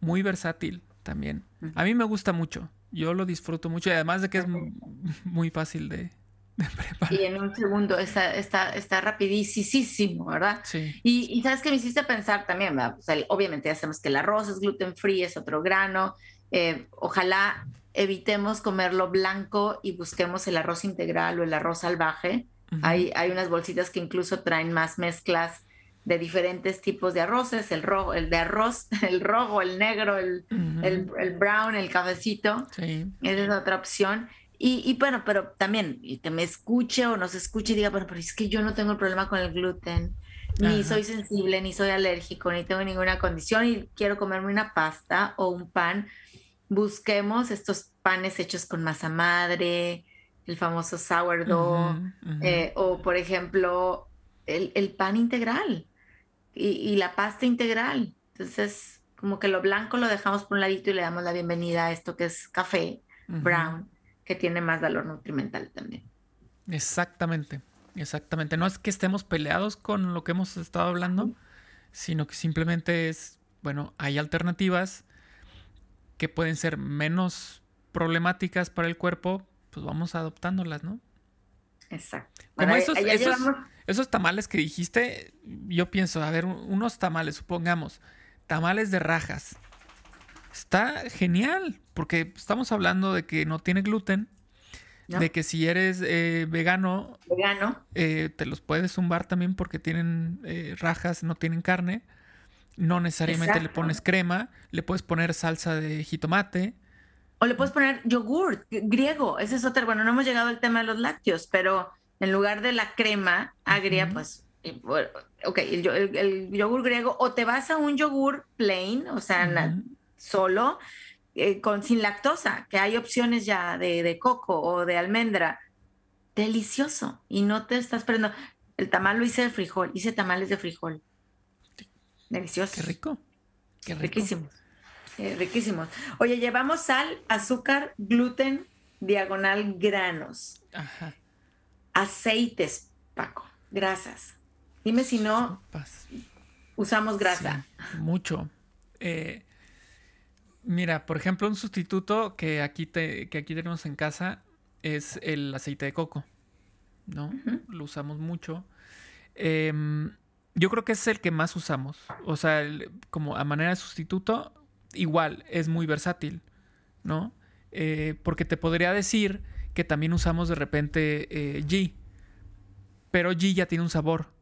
muy versátil también. A mí me gusta mucho. Yo lo disfruto mucho y además de que es muy fácil de, preparar. Y en un segundo está, está, está rapidísimo, ¿verdad? Sí. Y, sabes que me hiciste pensar también, obviamente ya sabemos que el arroz es gluten free, es otro grano. Eh, ojalá evitemos comerlo blanco y busquemos el arroz integral o el arroz salvaje. hay, hay unas bolsitas que incluso traen más mezclas de diferentes tipos de arroces, el rojo, el de arroz, el rojo, el negro, el, el, brown, el cafecito. Sí. Esa es otra opción. Y, y, bueno, pero también que me escuche o nos escuche y diga, bueno, pero es que yo no tengo el problema con el gluten, ni soy sensible, ni soy alérgico, ni tengo ninguna condición y quiero comerme una pasta o un pan. Busquemos estos panes hechos con masa madre, el famoso sourdough, eh, o por ejemplo, el, el pan integral y, la pasta integral. Entonces, como que lo blanco lo dejamos por un ladito y le damos la bienvenida a esto que es café, brown, que tiene más valor nutrimental también. Exactamente, exactamente. No es que estemos peleados con lo que hemos estado hablando, sino que simplemente es, bueno, hay alternativas que pueden ser menos problemáticas para el cuerpo, pues vamos adoptándolas, ¿no? Exacto. Como esos, esos tamales que dijiste, yo pienso, a ver, unos tamales, supongamos, tamales de rajas. Está genial, porque estamos hablando de que no tiene gluten, de que si eres eh, vegano, vegano. Eh, te los puedes zumbar también porque tienen eh, rajas, no tienen carne. No necesariamente le pones crema, le puedes poner salsa de jitomate. O le puedes poner yogur griego. Ese es otro. Bueno, no hemos llegado al tema de los lácteos, pero en lugar de la crema agria, pues, ok, el, yogur griego, o te vas a un yogur plain, o sea, solo, eh, con, sin lactosa, que hay opciones ya de, coco o de almendra. Delicioso. Y no te estás perdiendo. El tamal lo hice de frijol, hice tamales de frijol. Delicioso. Qué rico. Qué rico. Riquísimos. riquísimos. Oye, llevamos sal, azúcar, gluten, diagonal, granos. Ajá aceites, Paco, grasas. Dime si no usamos grasa. mucho. Eh, mira, por ejemplo, un sustituto que aquí, te, que aquí tenemos en casa es el aceite de coco. ¿No? Lo usamos mucho. Em, yo creo que es el que más usamos. O sea, como a manera de sustituto, igual es muy versátil, ¿no? Eh, porque te podría decir que también usamos de repente eh, G. Pero G ya tiene un sabor,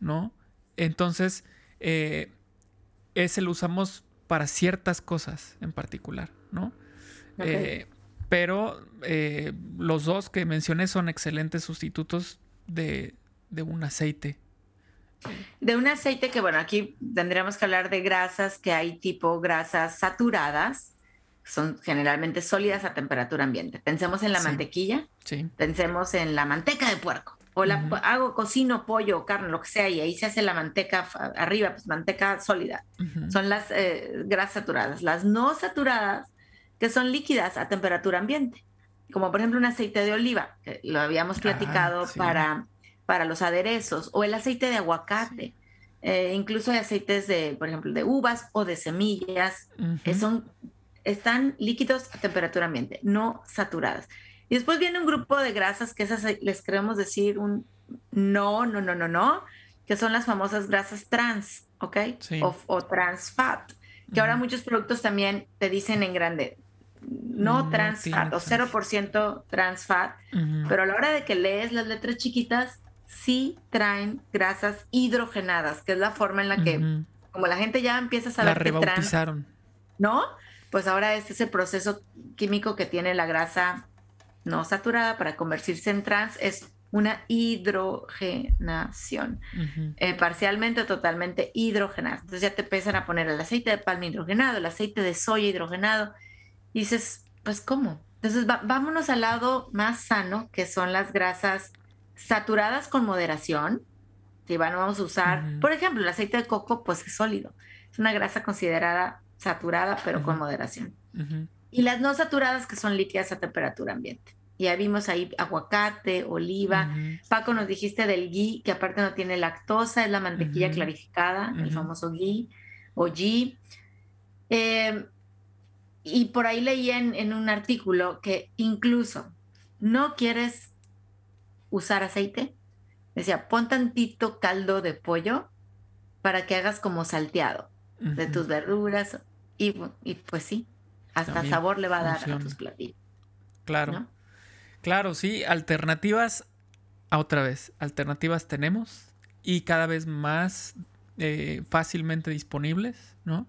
¿no? Entonces, eh, ese lo usamos para ciertas cosas en particular, ¿no? Eh, pero los dos que mencioné son excelentes sustitutos de, de un aceite. De un aceite que, bueno, aquí tendríamos que hablar de grasas, que hay tipo grasas saturadas, son generalmente sólidas a temperatura ambiente. Pensemos en la mantequilla, pensemos en la manteca de puerco, o la, hago, cocino pollo, carne, lo que sea, y ahí se hace la manteca arriba, pues manteca sólida. Son las eh, grasas saturadas. Las no saturadas, que son líquidas a temperatura ambiente, como por ejemplo un aceite de oliva, que lo habíamos ah, platicado para, para los aderezos, o el aceite de aguacate. Eh, incluso hay aceites de, por ejemplo, de uvas o de semillas, que son están líquidos a temperatura ambiente, no saturadas. Y después viene un grupo de grasas que esas les queremos decir un no, no, no, no, no, que son las famosas grasas trans, ¿ok? O, trans fat, que ahora muchos productos también te dicen en grande, no, trans fat o 0% trans fat, pero a la hora de que lees las letras chiquitas, sí traen grasas hidrogenadas, que es la forma en la que, como la gente ya empieza a saber la que ¿no? Pues ahora este es el proceso químico que tiene la grasa no saturada para convertirse en trans, es una hidrogenación, eh, parcialmente o totalmente hidrogenada. Entonces ya te empiezan a poner el aceite de palma hidrogenado, el aceite de soya hidrogenado, y dices, pues ¿cómo? Entonces vámonos al lado más sano, que son las grasas saturadas con moderación. Si van, vamos a usar, por ejemplo, el aceite de coco, pues es sólido. Es una grasa considerada saturada, pero con moderación. Y las no saturadas, que son líquidas a temperatura ambiente. Ya vimos ahí aguacate, oliva. Paco, nos dijiste del ghee, que aparte no tiene lactosa, es la mantequilla clarificada, el famoso ghee o ghee. Em, y por ahí leí en, en, un artículo que incluso no quieres usar aceite. Decía, pon tantito caldo de pollo para que hagas como salteado de tus verduras. Y, y pues sí, hasta sabor le va a dar a tus platillos. Claro. Claro, sí, alternativas, otra vez, alternativas tenemos y cada vez más eh, fácilmente disponibles, ¿no?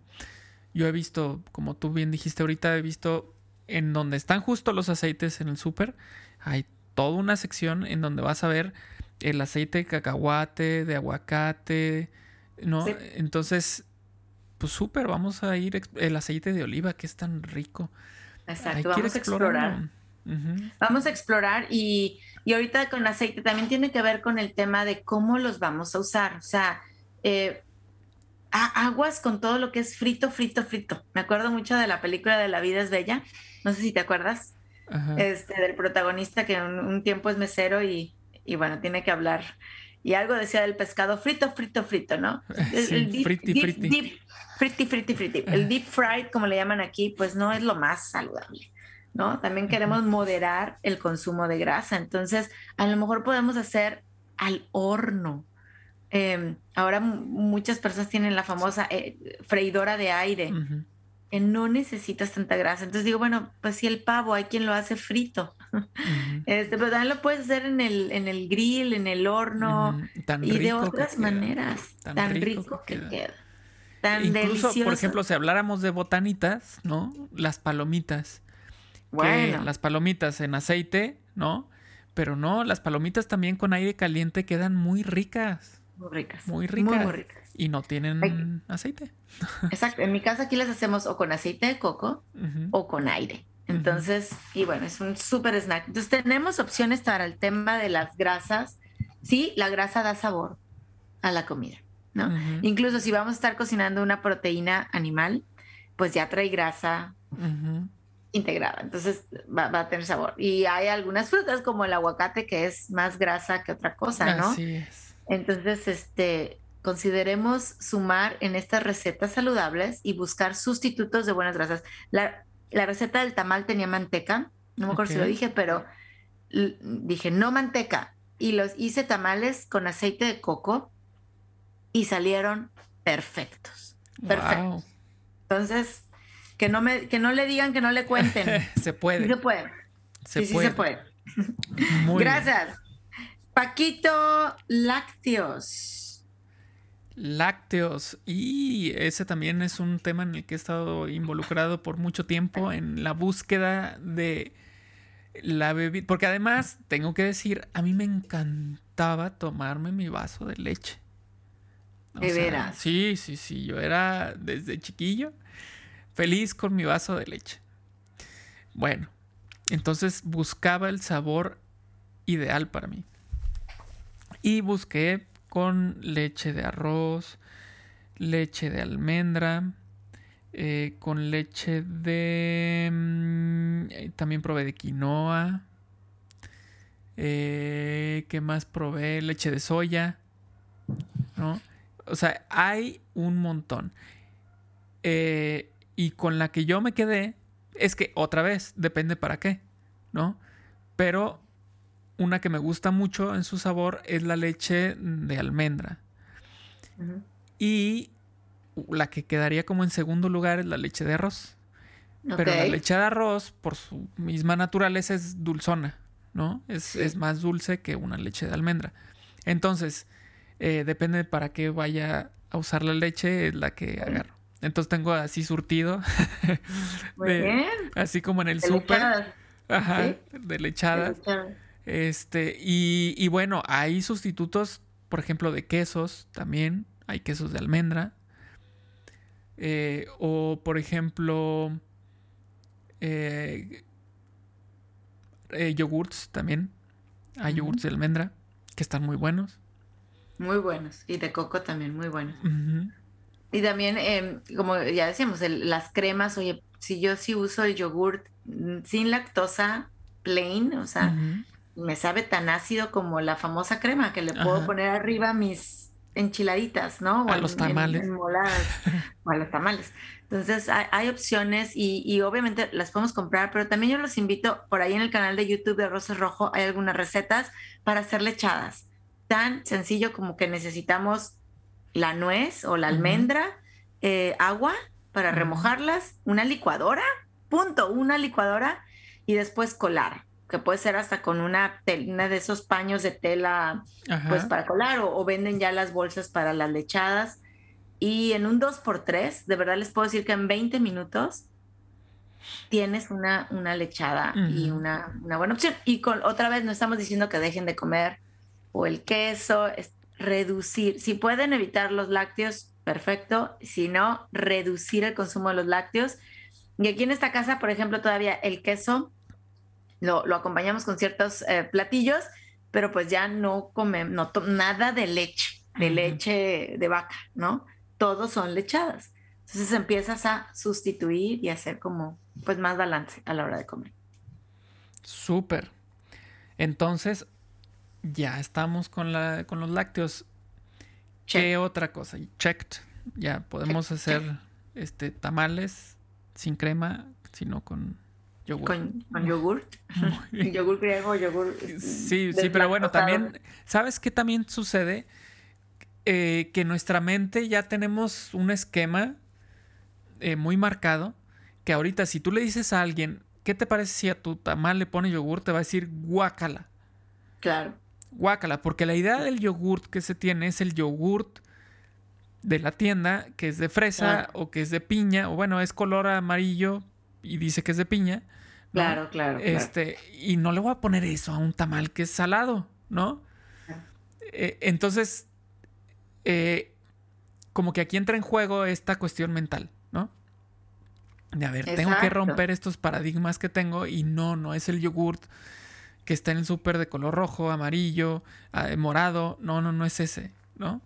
Yo he visto, como tú bien dijiste ahorita, he visto en donde están justo los aceites en el súper, hay toda una sección en donde vas a ver el aceite de cacahuate, de aguacate, ¿no? Entonces, pues súper, vamos a ir el aceite de oliva que es tan rico. Exacto, vamos a explorar. Vamos a explorar y, y, ahorita con aceite también tiene que ver con el tema de cómo los vamos a usar. O sea, eh, aguas con todo lo que es frito, frito, frito. Me acuerdo mucho de la película de La vida es bella. No sé si te acuerdas. Este, del protagonista que un, un tiempo es mesero y, y, bueno, tiene que hablar. Y algo decía del pescado frito, frito, frito, ¿no? El, deep, friti, friti. friti, El deep fried, como le llaman aquí, pues no es lo más saludable. ¿no? También queremos moderar el consumo de grasa. Entonces, a lo mejor podemos hacer al horno. Em, ahora muchas personas tienen la famosa eh, freidora de aire, que no necesitas tanta grasa. Entonces digo, bueno, pues si el pavo hay quien lo hace frito, este, pero también lo puedes hacer en el, en el grill, en el horno y de otras maneras. Tan, rico, que, queda. Tan Incluso, por ejemplo, si habláramos de botanitas, ¿no? Las palomitas bueno. las palomitas en aceite, ¿no? Pero no, las palomitas también con aire caliente quedan muy ricas. Muy ricas. Muy ricas. Muy, ricas. Y no tienen aceite. Exacto. En mi casa aquí las hacemos o con aceite de coco o con aire. Entonces, y bueno, es un súper snack. Entonces tenemos opciones para el tema de las grasas. Sí, la grasa da sabor a la comida, ¿no? Incluso si vamos a estar cocinando una proteína animal, pues ya trae grasa integrada, entonces va, a tener sabor. Y hay algunas frutas como el aguacate que es más grasa que otra cosa, ¿no? Así es. Entonces, este, consideremos sumar en estas recetas saludables y buscar sustitutos de buenas grasas. La, receta del tamal tenía manteca, no me acuerdo si lo dije, pero dije no manteca y los hice tamales con aceite de coco y salieron perfectos. Perfectos. Entonces, que no, me, que no le digan, que no le cuenten. se puede. se puede. sí, sí, se puede. Gracias. Paquito, lácteos. Lácteos. Y ese también es un tema en el que he estado involucrado por mucho tiempo en la búsqueda de la bebida. Porque además, tengo que decir, a mí me encantaba tomarme mi vaso de leche. de veras. Sí, sí, sí. Yo era desde chiquillo feliz con mi vaso de leche. Bueno, entonces buscaba el sabor ideal para mí. Y busqué con leche de arroz, leche de almendra, eh, con leche de... Mm, también probé de quinoa. Eh, ¿Qué más probé? Leche de soya. ¿No? O sea, hay un montón. Eh, y con la que yo me quedé Es que otra vez, depende para qué, ¿no? Pero una que me gusta mucho en su sabor es la leche de almendra. Y la que quedaría como en segundo lugar es la leche de arroz. Pero la leche de arroz, por su misma naturaleza, es dulzona, ¿no? Es, más dulce que una leche de almendra. Entonces, eh, depende para qué vaya a usar la leche, es la que agarro. Entonces tengo así surtido. Muy bien. Así como en el súper. Ajá, de lechadas. Este, y, y bueno, hay sustitutos, por ejemplo, de quesos también. Hay quesos de almendra. Eh, o, por ejemplo, eh, eh, yogurts también. Hay yogurts de almendra que están muy buenos. Muy buenos. Y de coco también, muy buenos. Y también, em, como ya decíamos, las cremas, oye, si yo sí uso el yogurt mm, sin lactosa, plain, o sea, me sabe tan ácido como la famosa crema que le puedo poner arriba mis enchiladitas, ¿no? a los tamales. o a los tamales. Entonces, hay, opciones y, obviamente las podemos comprar, pero también yo los invito, por ahí en el canal de YouTube de Rosas Rojo hay algunas recetas para hacer lechadas. Tan sencillo como que necesitamos la nuez o la almendra, eh, agua para remojarlas, una licuadora, punto, una licuadora y después colar que puede ser hasta con una, una de esos paños de tela pues para colar o, venden ya las bolsas para las lechadas. Y en un 2x3 de verdad les puedo decir que en 20 minutos tienes una, una lechada y una, una, buena opción. Y con otra vez no estamos diciendo que dejen de comer o el queso es reducir si pueden evitar los lácteos perfecto. Si no reducir el consumo de los lácteos. Y aquí en esta casa por ejemplo todavía el queso lo, acompañamos con ciertos eh, platillos, pero pues ya no comemos nada de leche, de leche de vaca, ¿no? Todos son lechadas. Entonces empiezas a sustituir y hacer como pues más balance a la hora de comer. Súper. Entonces, ya estamos con, la, con los lácteos. ¿Qué otra cosa? Checked. Ya podemos hacer este tamales sin crema, sino con con, con yogurt. yogur griego, yogur. Sí, sí, pero bueno, también, ¿sabes qué también sucede? Eh, que nuestra mente ya tenemos un esquema eh, muy marcado. Que ahorita, si tú le dices a alguien, ¿qué te parece si a tu tamal le pone yogur? Te va a decir guácala. Claro. Guácala, porque la idea del yogurt que se tiene es el yogurt de la tienda, que es de fresa o que es de piña, o bueno, es color amarillo y dice que es de piña. Claro, claro, Este, y no le voy a poner eso a un tamal que es salado, ¿no? Eh, entonces, eh, como que aquí entra en juego esta cuestión mental, ¿no? De a ver, tengo que romper estos paradigmas que tengo y no, no es el yogurt que está en el súper de color rojo, amarillo, ah, morado, no, no, no es ese, ¿no?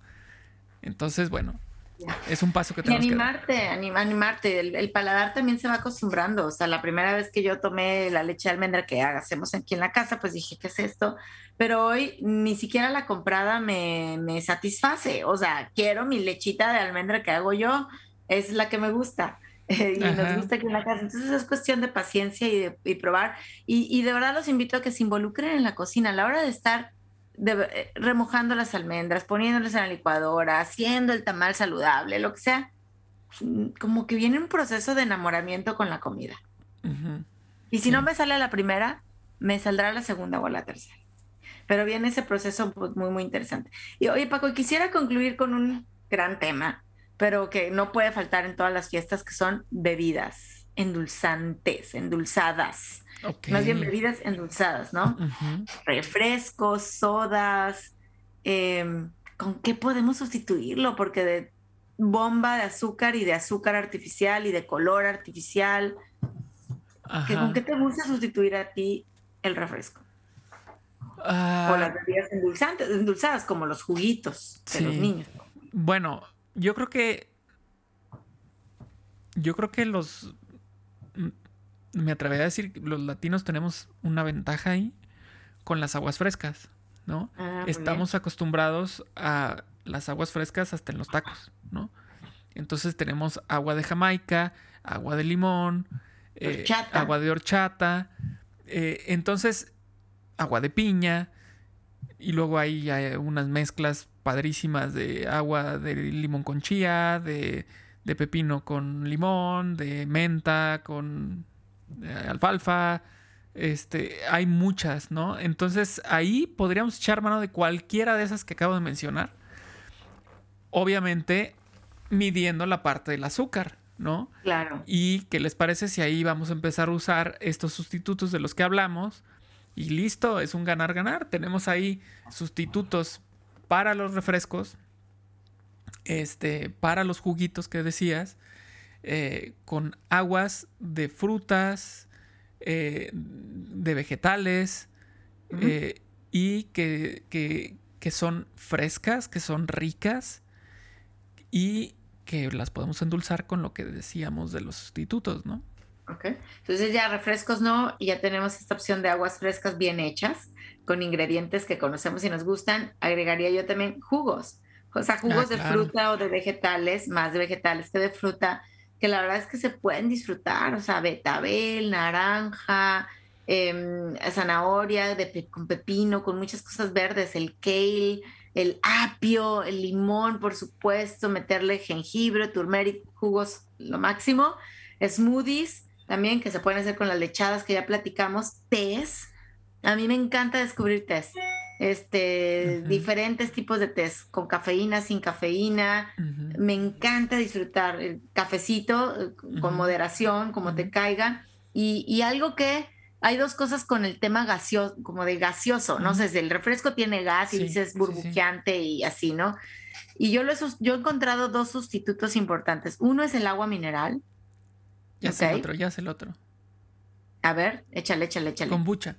Entonces, bueno, es un paso que tenemos y animarte, animarte. El, paladar también se va acostumbrando. O sea, la primera vez que yo tomé la leche de almendra que hacemos aquí en la casa, pues dije, ¿qué es esto? Pero hoy ni siquiera la comprada me, satisface. O sea, quiero mi lechita de almendra que hago yo, es la que me gusta. y nos gusta aquí en la casa. Entonces es cuestión de paciencia y de probar. Y, y de verdad los invito a que se involucren en la cocina a la hora de estar eh, remojando las almendras, poniéndolas en la licuadora, haciendo el tamal saludable, lo que sea, mm, como que viene un proceso de enamoramiento con la comida. Y si no me sale la primera, me saldrá la segunda o la tercera. Pero viene ese proceso pues, muy, muy interesante. Y oye, Paco, quisiera concluir con un gran tema, pero que no puede faltar en todas las fiestas, que son bebidas endulzantes, endulzadas. Más bien bebidas endulzadas, ¿no? Refrescos, sodas. Em, ¿Con qué podemos sustituirlo? Porque de bomba de azúcar y de azúcar artificial y de color artificial. ¿Con qué te gusta sustituir a ti el refresco? o ah. las bebidas endulzantes, endulzadas, como los juguitos de los niños. Bueno, yo creo que. Yo creo que los me atrevería a decir que los latinos tenemos una ventaja ahí con las aguas frescas, ¿no? Ah, Estamos acostumbrados a las aguas frescas hasta en los tacos, ¿no? Entonces tenemos agua de Jamaica, agua de limón, eh, agua de horchata, eh, entonces agua de piña, y luego hay, hay unas mezclas padrísimas de agua de limón con chía, de, de pepino con limón, de menta con alfalfa. Este, hay muchas, ¿no? Entonces ahí podríamos echar mano de cualquiera de esas que acabo de mencionar. Obviamente midiendo la parte del azúcar, ¿no? Claro. Y qué les parece si ahí vamos a empezar a usar estos sustitutos de los que hablamos. Y listo, es un ganar-ganar. Tenemos ahí sustitutos para los refrescos, este, para los juguitos que decías, eh, con aguas de frutas, eh, de vegetales, eh, y que, que, son frescas, que son ricas y que las podemos endulzar con lo que decíamos de los sustitutos, ¿no? Ok, entonces ya refrescos no, y ya tenemos esta opción de aguas frescas bien hechas, con ingredientes que conocemos y nos gustan. Agregaría yo también jugos, o sea, jugos ah, de fruta o de vegetales, más de vegetales que de fruta, que la verdad es que se pueden disfrutar, o sea, betabel, naranja, em, zanahoria con pepino, con muchas cosas verdes, el kale, el apio, el limón, por supuesto, meterle jengibre, turmeric, jugos, lo máximo, smoothies también que se pueden hacer con las lechadas que ya platicamos, tés. A mí me encanta descubrir tés. Este, diferentes tipos de tés, con cafeína, sin cafeína. Me encanta disfrutar el cafecito eh, con moderación, como te caiga. Y, y, algo que hay dos cosas con el tema gaseoso, como de gaseoso, ¿no? sé, el refresco tiene gas y dices burbujeante y así, ¿no? Y yo, lo yo he encontrado dos sustitutos importantes. Uno es el agua mineral, ya es el otro, ya es el otro. A ver, échale, échale, échale. Kombucha.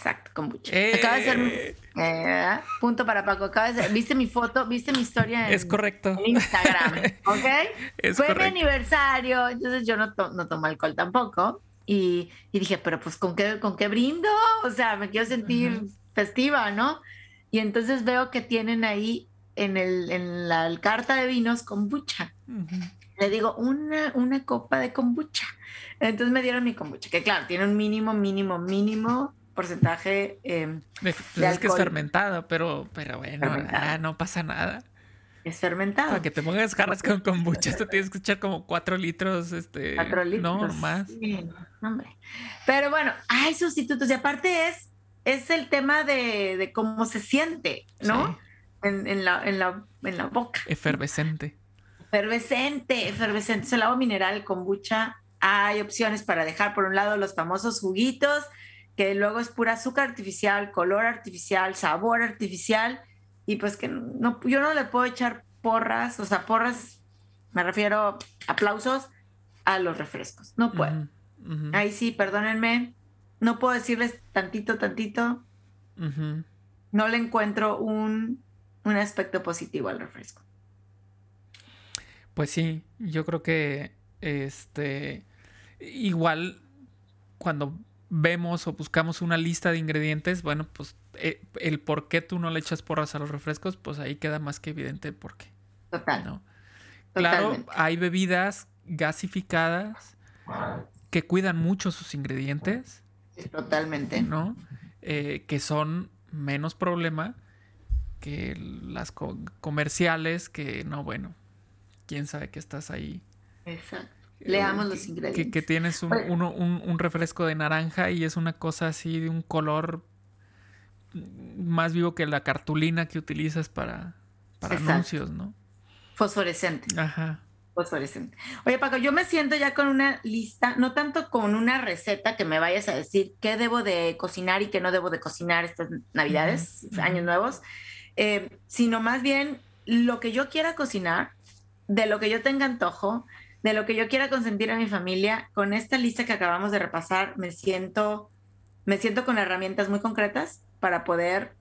Exacto, kombucha. Eh. Acaba de ser eh, punto para Paco. Acaba de ser, viste mi foto, viste mi historia en, es correcto. Instagram, ¿ok? Fue mi aniversario, entonces yo no, no tomo alcohol tampoco. Y, y, dije, pero pues ¿con qué, con qué brindo? O sea, me quiero sentir festiva, ¿no? Y entonces veo que tienen ahí en, el, en la carta de vinos kombucha le digo, una, una copa de kombucha. Entonces me dieron mi kombucha, que claro, tiene un mínimo, mínimo, mínimo porcentaje eh, de, Es que es fermentado, pero, pero bueno, ah, no pasa nada. Es fermentado. Para que te pongas jarras con kombucha, esto tienes que echar como cuatro litros, este, cuatro litros. No, más. hombre. Pero bueno, hay sustitutos y aparte es, es el tema de, cómo se siente, ¿no? En, en, la, en, la, en la boca. Efervescente. Efervescente, efervescente. Es el agua mineral, kombucha. Hay opciones para dejar por un lado los famosos juguitos, que luego es pura azúcar artificial, color artificial, sabor artificial. Y pues que no, yo no le puedo echar porras, o sea, porras, me refiero aplausos a los refrescos. No puedo. Ahí sí, perdónenme. No puedo decirles tantito, tantito. No le encuentro un, un aspecto positivo al refresco. Pues sí, yo creo que este igual cuando vemos o buscamos una lista de ingredientes, bueno, pues eh, el por qué tú no le echas porras a los refrescos, pues ahí queda más que evidente el por qué. Total. Claro, hay bebidas gasificadas que cuidan mucho sus ingredientes. totalmente. ¿No? Eh, que son menos problema que las comerciales que no, bueno, quién sabe que estás ahí. Exacto. Eh, Leamos los ingredientes. Que, tienes un, refresco de naranja y es una cosa así de un color más vivo que la cartulina que utilizas para, para anuncios, ¿no? Fosforescente. Ajá. Fosforescente. Oye, Paco, yo me siento ya con una lista, no tanto con una receta que me vayas a decir qué debo de cocinar y qué no debo de cocinar estas navidades, años nuevos, eh, sino más bien lo que yo quiera cocinar, de lo que yo tenga antojo, de lo que yo quiera consentir a mi familia, con esta lista que acabamos de repasar, me siento, me siento con herramientas muy concretas para poder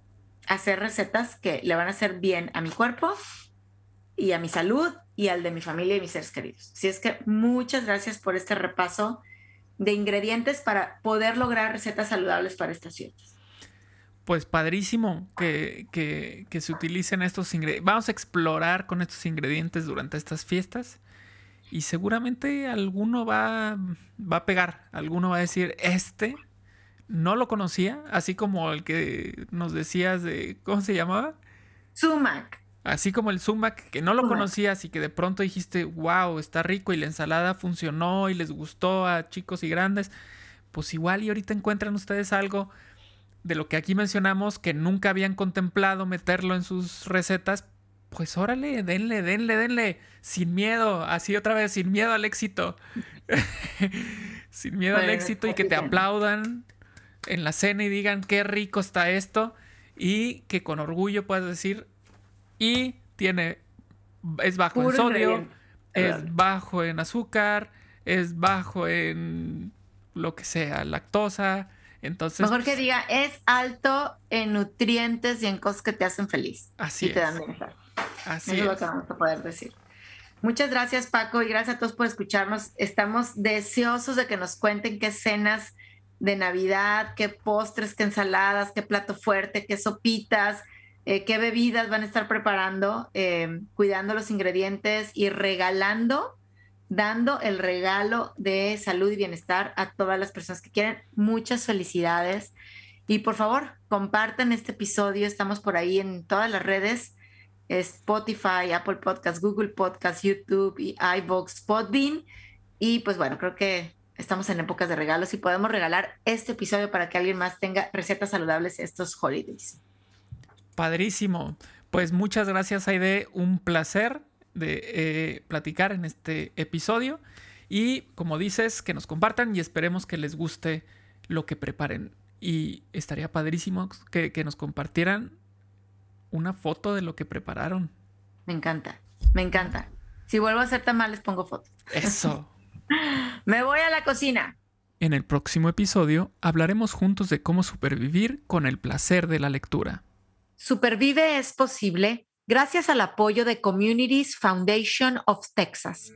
hacer recetas que le van a hacer bien a mi cuerpo y a mi salud y al de mi familia y mis seres queridos. Así es que muchas gracias por este repaso de ingredientes para poder lograr recetas saludables para estas fiestas pues padrísimo que, se utilicen estos ingredientes. Vamos a explorar con estos ingredientes durante estas fiestas. Y seguramente alguno va, va a pegar, alguno va a decir, este no lo conocía, así como el que nos decías de, ¿cómo se llamaba? Sumac. Así como el sumac, que no lo conocías y que de pronto dijiste, wow, está rico y la ensalada funcionó y les gustó a chicos y grandes, pues igual y ahorita encuentran ustedes algo de lo que aquí mencionamos que nunca habían contemplado meterlo en sus recetas, pues órale, denle, denle, denle, sin miedo, así otra vez, sin miedo al éxito. sin miedo al éxito y que te aplaudan en la cena y digan qué rico está esto y que con orgullo puedas decir y tiene es bajo en sodio, es bajo en azúcar, es bajo en lo que sea, lactosa, entonces, Mejor que pues diga, es alto en nutrientes y en cosas que te hacen feliz. Así y te dan bienestar. Así es. es lo que vamos a poder decir. Muchas gracias, Paco, y gracias a todos por escucharnos. Estamos deseosos de que nos cuenten qué cenas de Navidad, qué postres, qué ensaladas, qué plato fuerte, qué sopitas, eh, qué bebidas van a estar preparando, eh, cuidando los ingredientes y regalando dando el regalo de salud y bienestar a todas las personas que quieren. Muchas felicidades. Y por favor, compartan este episodio. Estamos por ahí en todas las redes. Spotify, Apple Podcasts, Google Podcasts, YouTube y iVoox, Podbean. Y pues bueno, creo que estamos en épocas de regalos y podemos regalar este episodio para que alguien más tenga recetas saludables estos holidays. Padrísimo. Pues muchas gracias, Aide. Un placer de eh, platicar en este episodio. Y como dices, que nos compartan y esperemos que les guste lo que preparen. Y estaría padrísimo que, que nos compartieran una foto de lo que prepararon. Me encanta, me encanta. Si vuelvo a hacer tamales, pongo fotos. Eso. me voy a la cocina. En el próximo episodio hablaremos juntos de cómo supervivir con el placer de la lectura. Supervive es posible gracias al apoyo de Communities Foundation of Texas.